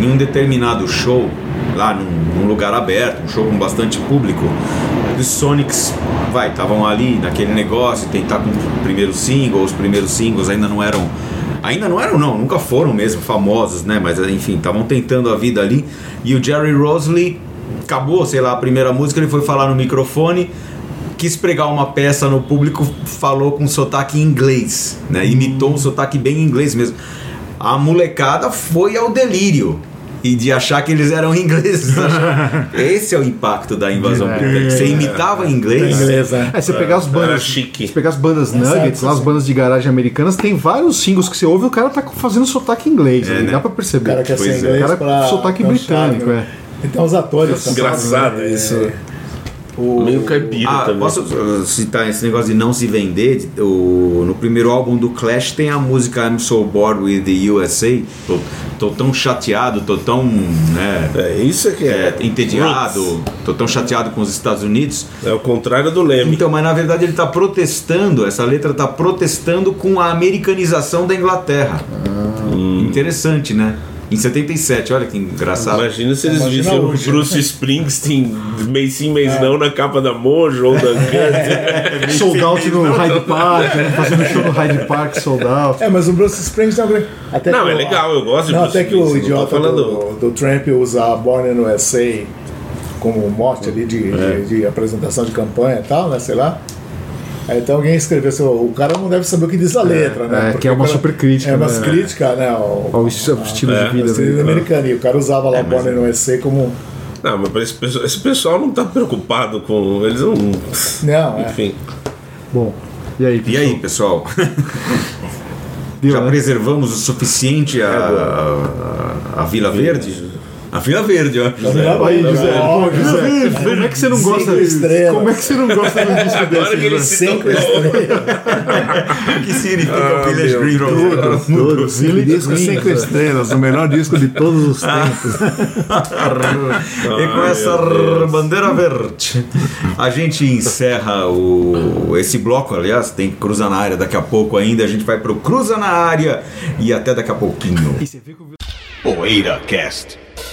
Speaker 1: em um determinado show, lá num, num lugar aberto, um show com bastante público. Os Sonics, vai, estavam ali naquele negócio, tentar com o primeiro single, os primeiros singles ainda não eram. Ainda não eram, não, nunca foram mesmo famosos, né? Mas enfim, estavam tentando a vida ali. E o Jerry Rosley acabou, sei lá, a primeira música, ele foi falar no microfone, quis pregar uma peça no público, falou com sotaque em inglês, né? Imitou um sotaque bem inglês mesmo. A molecada foi ao delírio. E de achar que eles eram [LAUGHS] ingleses. Esse é o impacto da invasão britânica. Você imitava inglês.
Speaker 2: Inglês, né?
Speaker 3: É, você pegar as
Speaker 4: Era
Speaker 3: bandas.
Speaker 4: chique.
Speaker 3: Você pegar as bandas Nuggets, lá as bandas de garagem americanas, tem vários singles que você ouve e o cara tá fazendo sotaque inglês. ali,
Speaker 1: né?
Speaker 3: Dá pra
Speaker 2: O
Speaker 3: perceber.
Speaker 2: cara quer ser
Speaker 1: é.
Speaker 2: inglês
Speaker 3: O cara
Speaker 2: pra...
Speaker 3: sotaque
Speaker 2: pra
Speaker 3: britânico, é.
Speaker 2: né? Então os atores
Speaker 4: Engraçado
Speaker 2: né?
Speaker 4: isso.
Speaker 2: É, o-
Speaker 4: Meio caipira
Speaker 1: Ah,
Speaker 4: também.
Speaker 1: posso uh, citar esse negócio de não se vender? O, no primeiro álbum do Clash tem a música I'm So Bored with the USA. Tô, tô tão chateado, tô tão né,
Speaker 4: É isso é que
Speaker 1: é,
Speaker 4: é.
Speaker 1: entediado, tô tão chateado com os Estados Unidos.
Speaker 4: É o contrário do Leme.
Speaker 1: Então, mas na verdade ele está protestando, essa letra está protestando com a americanização da Inglaterra. Interessante, né? Em 77, olha que engraçado.
Speaker 4: Imagina se eles
Speaker 2: Imagina
Speaker 4: vissem o. Bruce Springsteen mês sim, mês não na capa da Mojo ou da Guns. [LAUGHS]
Speaker 3: Sold out no Hyde Park, né? fazendo show no Hyde Park, sold out.
Speaker 2: É, mas o Bruce Springsteen é um grande- até
Speaker 4: Não,
Speaker 2: que
Speaker 4: é
Speaker 2: o-
Speaker 4: legal, eu gosto de
Speaker 2: Não,
Speaker 4: Bruce
Speaker 2: até que o idiota
Speaker 4: falando-
Speaker 2: do, do Trump usa Born in USA como mote ali de,
Speaker 4: É.
Speaker 2: de, de apresentação de campanha e tal, né? Sei lá. Aí então alguém escreveu assim, o cara não deve saber o que diz a letra, né?
Speaker 3: é,
Speaker 2: Porque
Speaker 3: que é uma super crítica,
Speaker 2: É uma
Speaker 3: né?
Speaker 2: crítica, né? Ao,
Speaker 3: Olha o estilo estilo
Speaker 4: É,
Speaker 3: de vida
Speaker 2: ao estilo
Speaker 3: dele.
Speaker 2: americano. E o cara usava lá Born in USA como.
Speaker 4: Não, mas esse pessoal, esse pessoal não tá preocupado com. Eles não.
Speaker 2: Não, é.
Speaker 4: Enfim.
Speaker 3: Bom, e aí?
Speaker 1: E aí, pessoal?
Speaker 3: Deu,
Speaker 1: Já
Speaker 3: né?
Speaker 1: preservamos o suficiente a, a, a Vila Verde? A Vila Verde, ó.
Speaker 3: Aí, José,
Speaker 2: Ó,
Speaker 3: José, como é que você não gosta
Speaker 2: estrelas.
Speaker 3: Como é que você não gosta de um disco
Speaker 4: Agora
Speaker 3: desse,
Speaker 4: que ele
Speaker 3: José?
Speaker 4: se
Speaker 2: Cinco estrelas.
Speaker 1: O que significa
Speaker 4: Ah,
Speaker 1: Village Green?
Speaker 3: Tudo, Village
Speaker 2: Disco
Speaker 3: Green,
Speaker 2: cinco
Speaker 3: José.
Speaker 2: estrelas, o melhor disco de todos os
Speaker 1: Ah.
Speaker 2: tempos. [LAUGHS]
Speaker 1: E com essa bandeira verde, a gente encerra o, esse bloco. Aliás, tem Cruza na área daqui a pouco ainda. A gente vai pro Cruza na área e até daqui a pouquinho.
Speaker 3: E você vê que o
Speaker 5: Poeira Cast.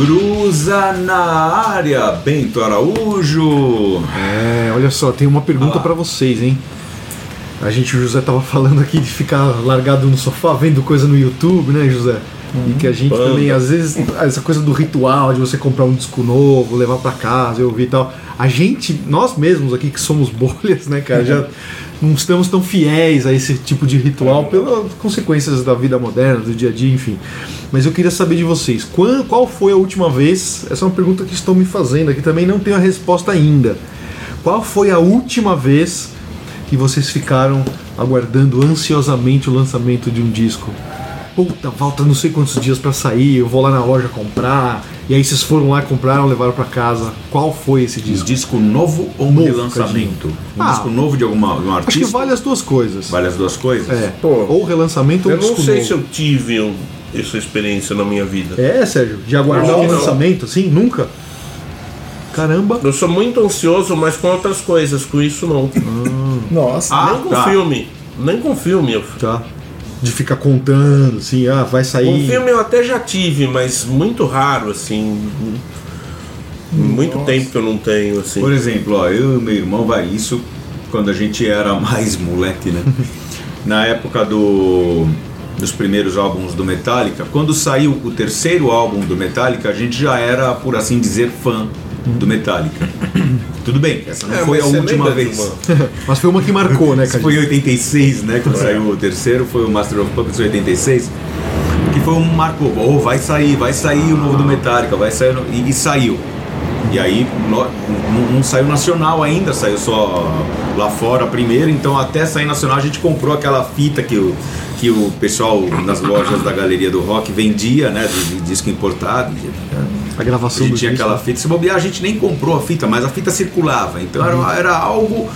Speaker 1: Cruza na área, Bento Araújo.
Speaker 3: É, olha só, tem uma pergunta pra vocês, hein? A gente, o José tava falando aqui de ficar largado no sofá vendo coisa no YouTube, né, José? E que a gente
Speaker 4: Banda.
Speaker 3: também, às vezes, essa coisa do ritual de você comprar um disco novo, levar pra casa e ouvir e tal. A gente, nós mesmos aqui que somos [LAUGHS] bolhas, né, cara, já não estamos tão fiéis a esse tipo de ritual pelas consequências da vida moderna, do dia a dia, enfim. Mas eu queria saber de vocês, quan- qual foi a última vez? Essa é uma pergunta que estão me fazendo aqui, também não tenho a resposta ainda. Qual foi a última vez que vocês ficaram aguardando ansiosamente o lançamento de um disco? Puta, falta não sei quantos dias pra sair, eu vou lá na loja comprar. E aí vocês foram lá, compraram, levaram pra casa. Qual foi esse disco?
Speaker 1: Disco novo ou um
Speaker 3: Novo,
Speaker 1: relançamento? Um
Speaker 3: Ah,
Speaker 1: disco novo de alguma, de um
Speaker 3: Acho que
Speaker 1: artista?
Speaker 3: vale as duas coisas.
Speaker 1: Vale as duas coisas?
Speaker 3: É,
Speaker 4: Pô,
Speaker 3: ou relançamento ou
Speaker 4: Eu não
Speaker 3: disco
Speaker 4: sei
Speaker 3: novo.
Speaker 4: se eu tive um- essa experiência na minha vida.
Speaker 3: É, Sérgio? De aguardar um lançamento, assim? Nunca? Caramba.
Speaker 4: Eu sou muito ansioso, mas com outras coisas, com isso não.
Speaker 2: Nossa.
Speaker 1: Ah,
Speaker 4: nem com
Speaker 1: tá.
Speaker 4: filme. Nem com filme. Eu...
Speaker 3: Tá. De ficar contando, assim, ah, vai sair.
Speaker 4: Com filme eu até já tive, mas muito raro, assim. Muito tempo que eu não tenho, assim.
Speaker 1: Por exemplo, ó, eu e meu irmão, vai, isso quando a gente era [LAUGHS] mais moleque, né? Na época do, dos primeiros álbuns do Metallica, quando saiu o terceiro álbum do Metallica, a gente já era, por assim dizer, fã do Metallica. Tudo bem, essa não
Speaker 4: É,
Speaker 1: foi a última
Speaker 4: de
Speaker 1: vez.
Speaker 4: uma- [LAUGHS]
Speaker 3: Mas foi uma que marcou, né,
Speaker 1: Isso
Speaker 3: cara?
Speaker 1: foi em 86, né? Quando saiu o terceiro, foi o Master of Puppets 86. Que foi um marco, oh, vai sair, vai sair o novo do Metallica, vai sair. no- E, e saiu. E aí não, não saiu nacional ainda, saiu só lá fora primeiro, então até sair nacional a gente comprou aquela fita que o, que o pessoal nas lojas da Galeria do Rock vendia, né, de, de disco importado.
Speaker 3: A
Speaker 1: A
Speaker 3: gravação
Speaker 1: gente
Speaker 3: do
Speaker 1: tinha
Speaker 3: disco.
Speaker 1: aquela fita, se bobear a gente nem comprou a fita, mas a fita circulava, então era, era algo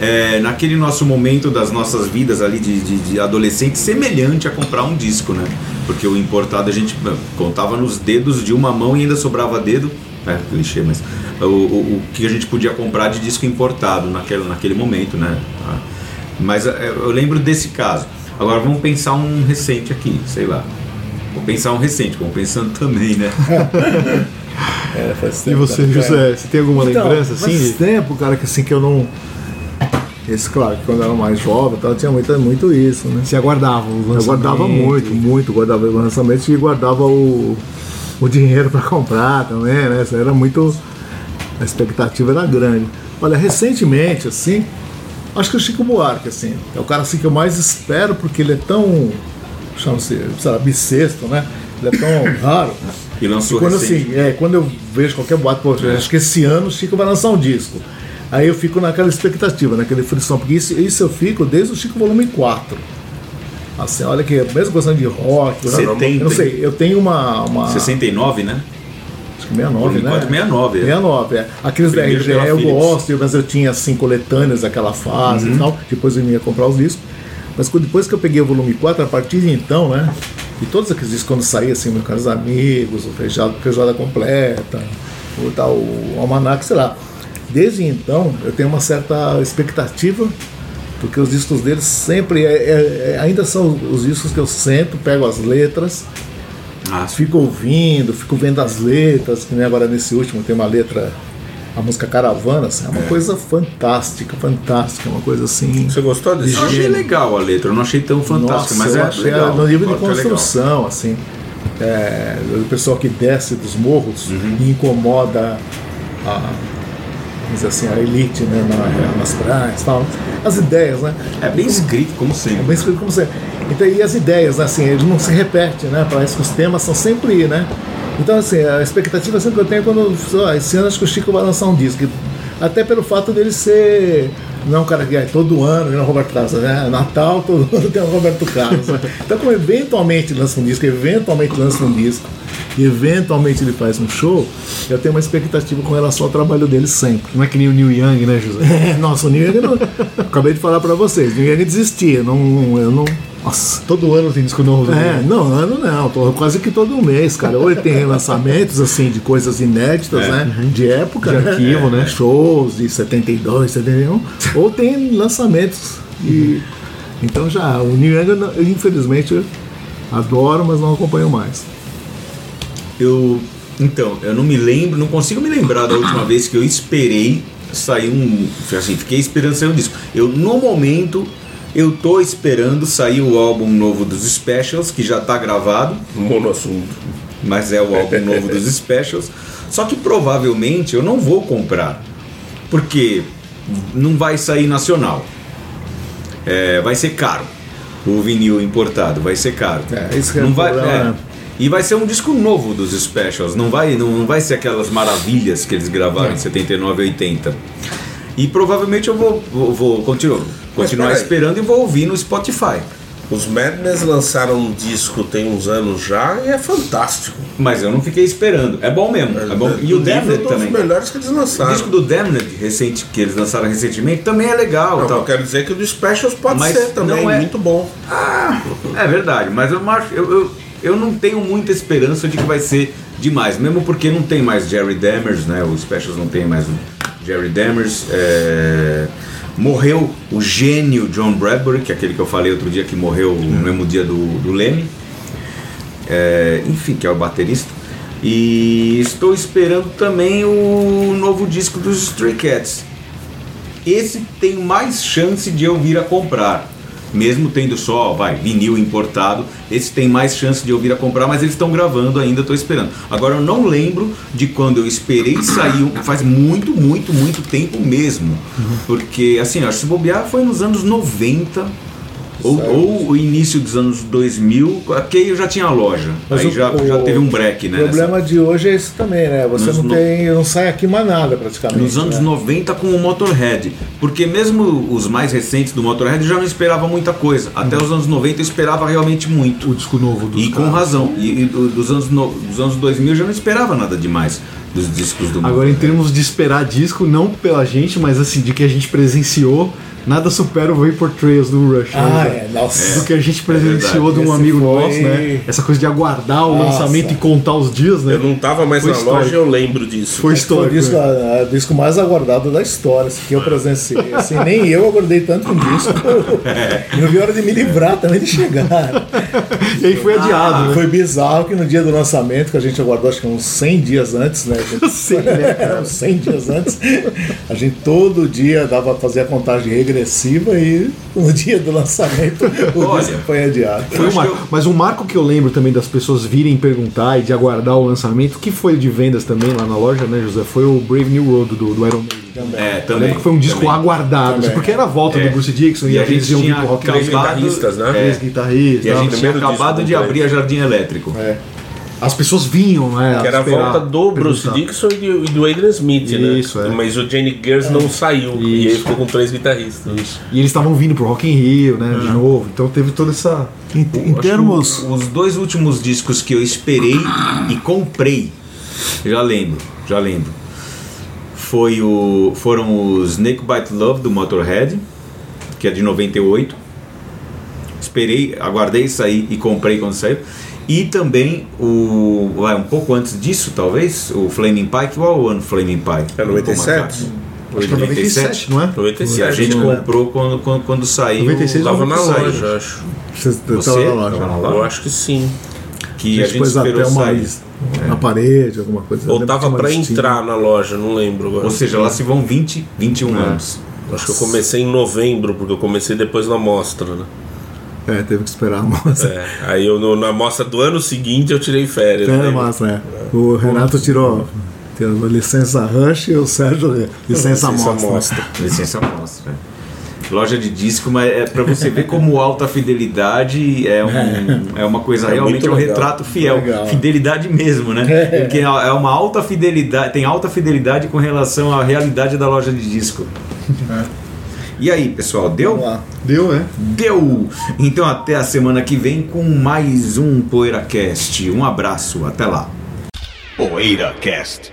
Speaker 1: é, naquele nosso momento das nossas vidas ali de, de, de adolescente semelhante a comprar um disco, né? Porque o importado a gente bom, contava nos dedos de uma mão e ainda sobrava dedo, é clichê, mas o, o, o que a gente podia comprar de disco importado naquele, naquele momento, né? Ah, Mas é, eu lembro desse caso. Agora vamos pensar um recente aqui, sei lá. Vou pensar um recente, como pensando [LAUGHS] também, né? [LAUGHS]
Speaker 2: É, faz
Speaker 3: E
Speaker 2: tempo,
Speaker 3: você,
Speaker 2: cara.
Speaker 3: José, você tem alguma
Speaker 2: Então,
Speaker 3: lembrança assim?
Speaker 2: Faz tempo, cara, que assim que eu não. Esse, claro, que quando eu era mais jovem, e tal, tinha muito, muito isso, né?
Speaker 3: Você aguardava os
Speaker 2: Eu guardava
Speaker 3: lançamentos?
Speaker 2: muito, muito, guardava o lançamento e guardava o, o dinheiro [LAUGHS] para comprar também, né? Isso era muito. A expectativa era grande. Olha, recentemente, assim, acho que o Chico Buarque, assim, é o cara assim, que eu mais espero porque ele é tão. Chama-se, sei lá, bissexto, né? Ele é tão [COUGHS] raro.
Speaker 1: E lançou
Speaker 2: quando,
Speaker 1: recente.
Speaker 2: assim, é, quando eu vejo qualquer boato, pô, acho que esse ano o Chico vai lançar um disco. Aí eu fico naquela expectativa, naquele frição, porque isso, isso eu fico desde o Chico Volume 4. Assim, olha que mesmo gostando de rock, eu não-
Speaker 1: 70.
Speaker 2: eu não sei, eu tenho uma. uma
Speaker 1: 69, né?
Speaker 2: acho que 69,
Speaker 1: Volume
Speaker 2: né?
Speaker 1: 4, 69, é.
Speaker 2: 69, é. Aqueles da
Speaker 1: Primeiro
Speaker 2: RGE
Speaker 1: pela
Speaker 2: eu
Speaker 1: Philips.
Speaker 2: gosto, mas eu tinha assim coletâneas daquela fase
Speaker 1: Uhum.
Speaker 2: e tal. Depois eu ia comprar os discos. Mas depois que eu peguei o volume 4, a partir de então, né? E todos aqueles discos quando saía, assim, meus caros amigos, o Feijada, Feijoada Completa, o tal, o Almanac, sei lá. Desde então, eu tenho uma certa expectativa, porque os discos deles sempre, é- é- é- ainda são os discos que eu sento, pego as letras,
Speaker 1: Ah,
Speaker 2: fico ouvindo, fico vendo as letras, que nem agora nesse último tem uma letra, a música Caravana, assim, é uma coisa fantástica, fantástica, uma coisa assim.
Speaker 4: Você gostou desse
Speaker 1: eu achei legal a letra, eu não achei tão fantástica,
Speaker 2: Nossa,
Speaker 1: mas
Speaker 2: eu
Speaker 1: é
Speaker 2: achei
Speaker 1: legal.
Speaker 2: no nível de
Speaker 1: Claro que é
Speaker 2: construção, assim. É, o pessoal que desce dos morros
Speaker 1: Uhum.
Speaker 2: e incomoda a, vamos assim, a elite né, na- nas praias e tal. As ideias, né?
Speaker 1: É bem escrito, como
Speaker 2: É
Speaker 1: sempre.
Speaker 2: bem escrito como você. Então, e as ideias, assim, eles não se repetem, né? Parece que os temas são sempre, né? Então, assim, a expectativa sempre que eu tenho é quando. ó, esse ano acho que o Chico vai lançar um disco. Até pelo fato dele ser. Não é um cara que é todo ano, não é o Roberto Carlos, né? Natal, todo ano tem o Roberto Carlos. Então, como eventualmente lança um disco, eventualmente lança um disco, e eventualmente ele faz um show, eu tenho uma expectativa com relação ao trabalho dele sempre.
Speaker 3: Não é que nem o Neil Young, né, José?
Speaker 2: É, [LAUGHS] nossa, o New Young não. [LAUGHS] Acabei de falar pra vocês, o New Young desistia. Não, eu não. Nossa.
Speaker 3: Todo ano tem disco novo.
Speaker 2: É,
Speaker 3: né?
Speaker 2: não, ano não, tô quase que todo mês, cara. Ou tem lançamentos, assim, de coisas inéditas, né? De época,
Speaker 3: De arquivo, né?
Speaker 2: Shows de 72, 71. [LAUGHS] ou tem lançamentos. E, então já, o New não- eu, infelizmente, eu adoro, mas não acompanho mais.
Speaker 1: Eu. Então, eu não me lembro, não consigo me lembrar da última vez que eu esperei sair um. Assim, fiquei esperando sair um disco. Eu, no momento, eu tô esperando sair o álbum novo dos Specials, que já tá gravado,
Speaker 4: Monoassunto.
Speaker 1: mas é o álbum [LAUGHS] novo dos Specials. Só que provavelmente eu não vou comprar, porque não vai sair nacional. É, vai ser caro. O vinil importado vai ser caro.
Speaker 2: É, isso que é
Speaker 1: não
Speaker 2: o
Speaker 1: vai,
Speaker 2: problema,
Speaker 1: é.
Speaker 2: né?
Speaker 1: E vai ser um disco novo dos Specials, não vai, não, não vai ser aquelas maravilhas que eles gravaram em 79 e 80. E provavelmente eu vou, vou, vou continuar, continuar esperando e vou ouvir no Spotify.
Speaker 4: Os Madness lançaram um disco tem uns anos já e é fantástico.
Speaker 1: Mas eu não fiquei esperando. É bom mesmo. É bom. E o Damned
Speaker 4: dos
Speaker 1: também.
Speaker 4: melhores que eles
Speaker 1: O
Speaker 4: lançaram.
Speaker 1: disco do Damned, recente, que eles lançaram recentemente, também é legal.
Speaker 4: Não,
Speaker 1: tal.
Speaker 4: eu quero dizer que o do Specials pode
Speaker 1: Mas
Speaker 4: ser também,
Speaker 1: não é-
Speaker 4: muito bom.
Speaker 1: É verdade, mas eu, eu, eu, eu não tenho muita esperança de que vai ser demais, mesmo porque não tem mais Jerry Dammers, né? Os Specials não tem mais o Jerry Dammers. é, Morreu o gênio John Bradbury, que é aquele que eu falei outro dia que morreu no mesmo dia do, do Leme. É, enfim, que é o baterista. E estou esperando também o novo disco dos Stray Cats. Esse tem mais chance de eu vir a comprar. Mesmo tendo só, vai, vinil importado, esse tem mais chance de eu vir a comprar, mas eles estão gravando ainda, estou esperando. Agora eu não lembro de quando eu esperei sair, faz muito, muito, muito tempo mesmo. Porque, assim, acho que se bobear foi nos anos 90 Ou, ou o início dos anos 2000, que aí eu já tinha loja.
Speaker 2: Mas
Speaker 1: aí
Speaker 2: o-
Speaker 1: já,
Speaker 2: o-
Speaker 1: já teve um break, né?
Speaker 2: O problema de hoje é esse também, né? Você
Speaker 1: Nos
Speaker 2: não tem. Não sai aqui mais nada praticamente.
Speaker 1: Nos anos
Speaker 2: né?
Speaker 1: 90 com o Motorhead. Porque mesmo os mais recentes do Motorhead já não esperava muita coisa. Até os anos 90 eu esperava realmente muito.
Speaker 3: O disco novo dos
Speaker 1: E com
Speaker 3: caras.
Speaker 1: razão. E, e do- dos, anos no- dos anos 2000 eu já não esperava nada demais dos discos do
Speaker 3: Agora, em
Speaker 1: Motorhead.
Speaker 3: termos de esperar disco, não pela gente, mas assim, de que a gente presenciou, nada supera o Vapor Trails do Rush.
Speaker 2: Ah,
Speaker 3: né?
Speaker 2: é, nossa.
Speaker 3: Do que a gente presenciou
Speaker 1: verdade.
Speaker 3: de um
Speaker 2: Esse
Speaker 3: amigo
Speaker 2: foi-
Speaker 3: nosso, né? Essa coisa de aguardar o
Speaker 2: Nossa.
Speaker 3: lançamento e contar os dias, né?
Speaker 4: Eu não tava mais
Speaker 3: Foi
Speaker 4: na
Speaker 3: histórico.
Speaker 4: loja, eu lembro disso.
Speaker 3: Foi
Speaker 2: Foi o
Speaker 3: histórico.
Speaker 2: disco,
Speaker 3: né?
Speaker 2: disco mais aguardado da história, esse que eu presenciei. [LAUGHS] Assim, nem eu aguardei tanto um disco. Eu vi a hora de me livrar também de chegar.
Speaker 3: E aí foi adiado, né?
Speaker 2: Foi bizarro que no dia do lançamento, que a gente aguardou acho que uns 100 dias antes, né? Gente, [LAUGHS]
Speaker 3: Sim, né? [LAUGHS]
Speaker 2: uns 100 dias antes, a gente todo dia dava fazer a contagem regressiva e no dia do lançamento o
Speaker 1: Olha,
Speaker 2: disco foi adiado.
Speaker 3: Foi um marco.
Speaker 1: que eu-
Speaker 3: Mas um marco que eu lembro também das pessoas virem perguntar e de aguardar o lançamento, que foi de vendas também lá na loja, né, José? Foi o Brave New Road do, do Iron Maiden.
Speaker 1: É,
Speaker 3: Eu
Speaker 1: também.
Speaker 3: lembro que foi um disco
Speaker 1: também.
Speaker 3: aguardado,
Speaker 2: Também.
Speaker 3: porque era a volta
Speaker 1: É.
Speaker 3: do Bruce Dixon
Speaker 1: E
Speaker 3: e,
Speaker 1: a gente
Speaker 3: iam
Speaker 1: tinha
Speaker 3: pro rock and roll.
Speaker 4: guitarristas, né?
Speaker 3: Três guitarristas.
Speaker 1: E a gente tinha acabado
Speaker 4: do
Speaker 1: de abrir a Jardim Elétrico.
Speaker 2: É.
Speaker 3: As pessoas vinham, né?
Speaker 4: Que era a
Speaker 3: esperar,
Speaker 4: volta do Bruce
Speaker 3: perguntar.
Speaker 4: Dixon e do, e do Adrian Smith, né?
Speaker 3: Isso, é.
Speaker 4: Mas o Jenny Gers não saiu. E ele
Speaker 3: Isso.
Speaker 4: ficou com três guitarristas.
Speaker 3: Isso. E eles estavam vindo pro Rock in Rio, né? De novo. Então teve toda essa.
Speaker 2: Em, em termos.
Speaker 1: Os dois últimos discos que eu esperei e comprei, já lembro, já lembro. Foi o, foram os Snake Bite Love do Motorhead, que é de 98. Esperei, aguardei sair e comprei quando saiu. E também o. Vai, um pouco antes disso, talvez, o Flaming Pie. Qual é o ano Flaming Pie?
Speaker 4: É 97?
Speaker 3: Acho que é 97, não é?
Speaker 4: 97.
Speaker 1: E a gente
Speaker 4: né?
Speaker 1: comprou quando, quando, quando saiu.
Speaker 3: 96
Speaker 4: Tava na
Speaker 1: saiu.
Speaker 4: loja, acho.
Speaker 2: Você
Speaker 1: Você?
Speaker 2: estava na loja.
Speaker 1: Tava
Speaker 4: Eu acho que sim.
Speaker 1: Que
Speaker 2: A
Speaker 1: a
Speaker 2: gente
Speaker 1: gente
Speaker 2: pôs
Speaker 1: esperou
Speaker 2: até uma
Speaker 1: sair.
Speaker 2: na parede, alguma coisa.
Speaker 4: Ou tava
Speaker 2: listinha.
Speaker 4: entrar na loja, não lembro agora.
Speaker 1: Ou seja, lá se vão 20, 21 anos.
Speaker 4: Acho que eu comecei em novembro, porque eu comecei depois na mostra, né?
Speaker 2: É, teve que esperar a moça.
Speaker 4: É, aí eu no- na mostra do ano seguinte eu tirei férias.
Speaker 2: É,
Speaker 4: né?
Speaker 2: massa, né? O Renato tirou, licença Rush e o Sérgio licença,
Speaker 4: Licença
Speaker 2: mostra.
Speaker 4: mostra.
Speaker 1: Licença mostra. Loja de disco, mas é pra você ver como alta fidelidade é, um, é uma coisa
Speaker 4: É
Speaker 1: realmente
Speaker 4: muito
Speaker 1: um retrato fiel.
Speaker 2: Legal.
Speaker 1: Fidelidade mesmo, né? Porque é uma alta fidelidade, tem alta fidelidade com relação à realidade da loja de disco. E aí, pessoal, deu?
Speaker 2: Vamos lá.
Speaker 3: Deu, é?
Speaker 1: Deu! Então até a semana que vem com mais um PoeiraCast. Um abraço, até lá.
Speaker 5: PoeiraCast.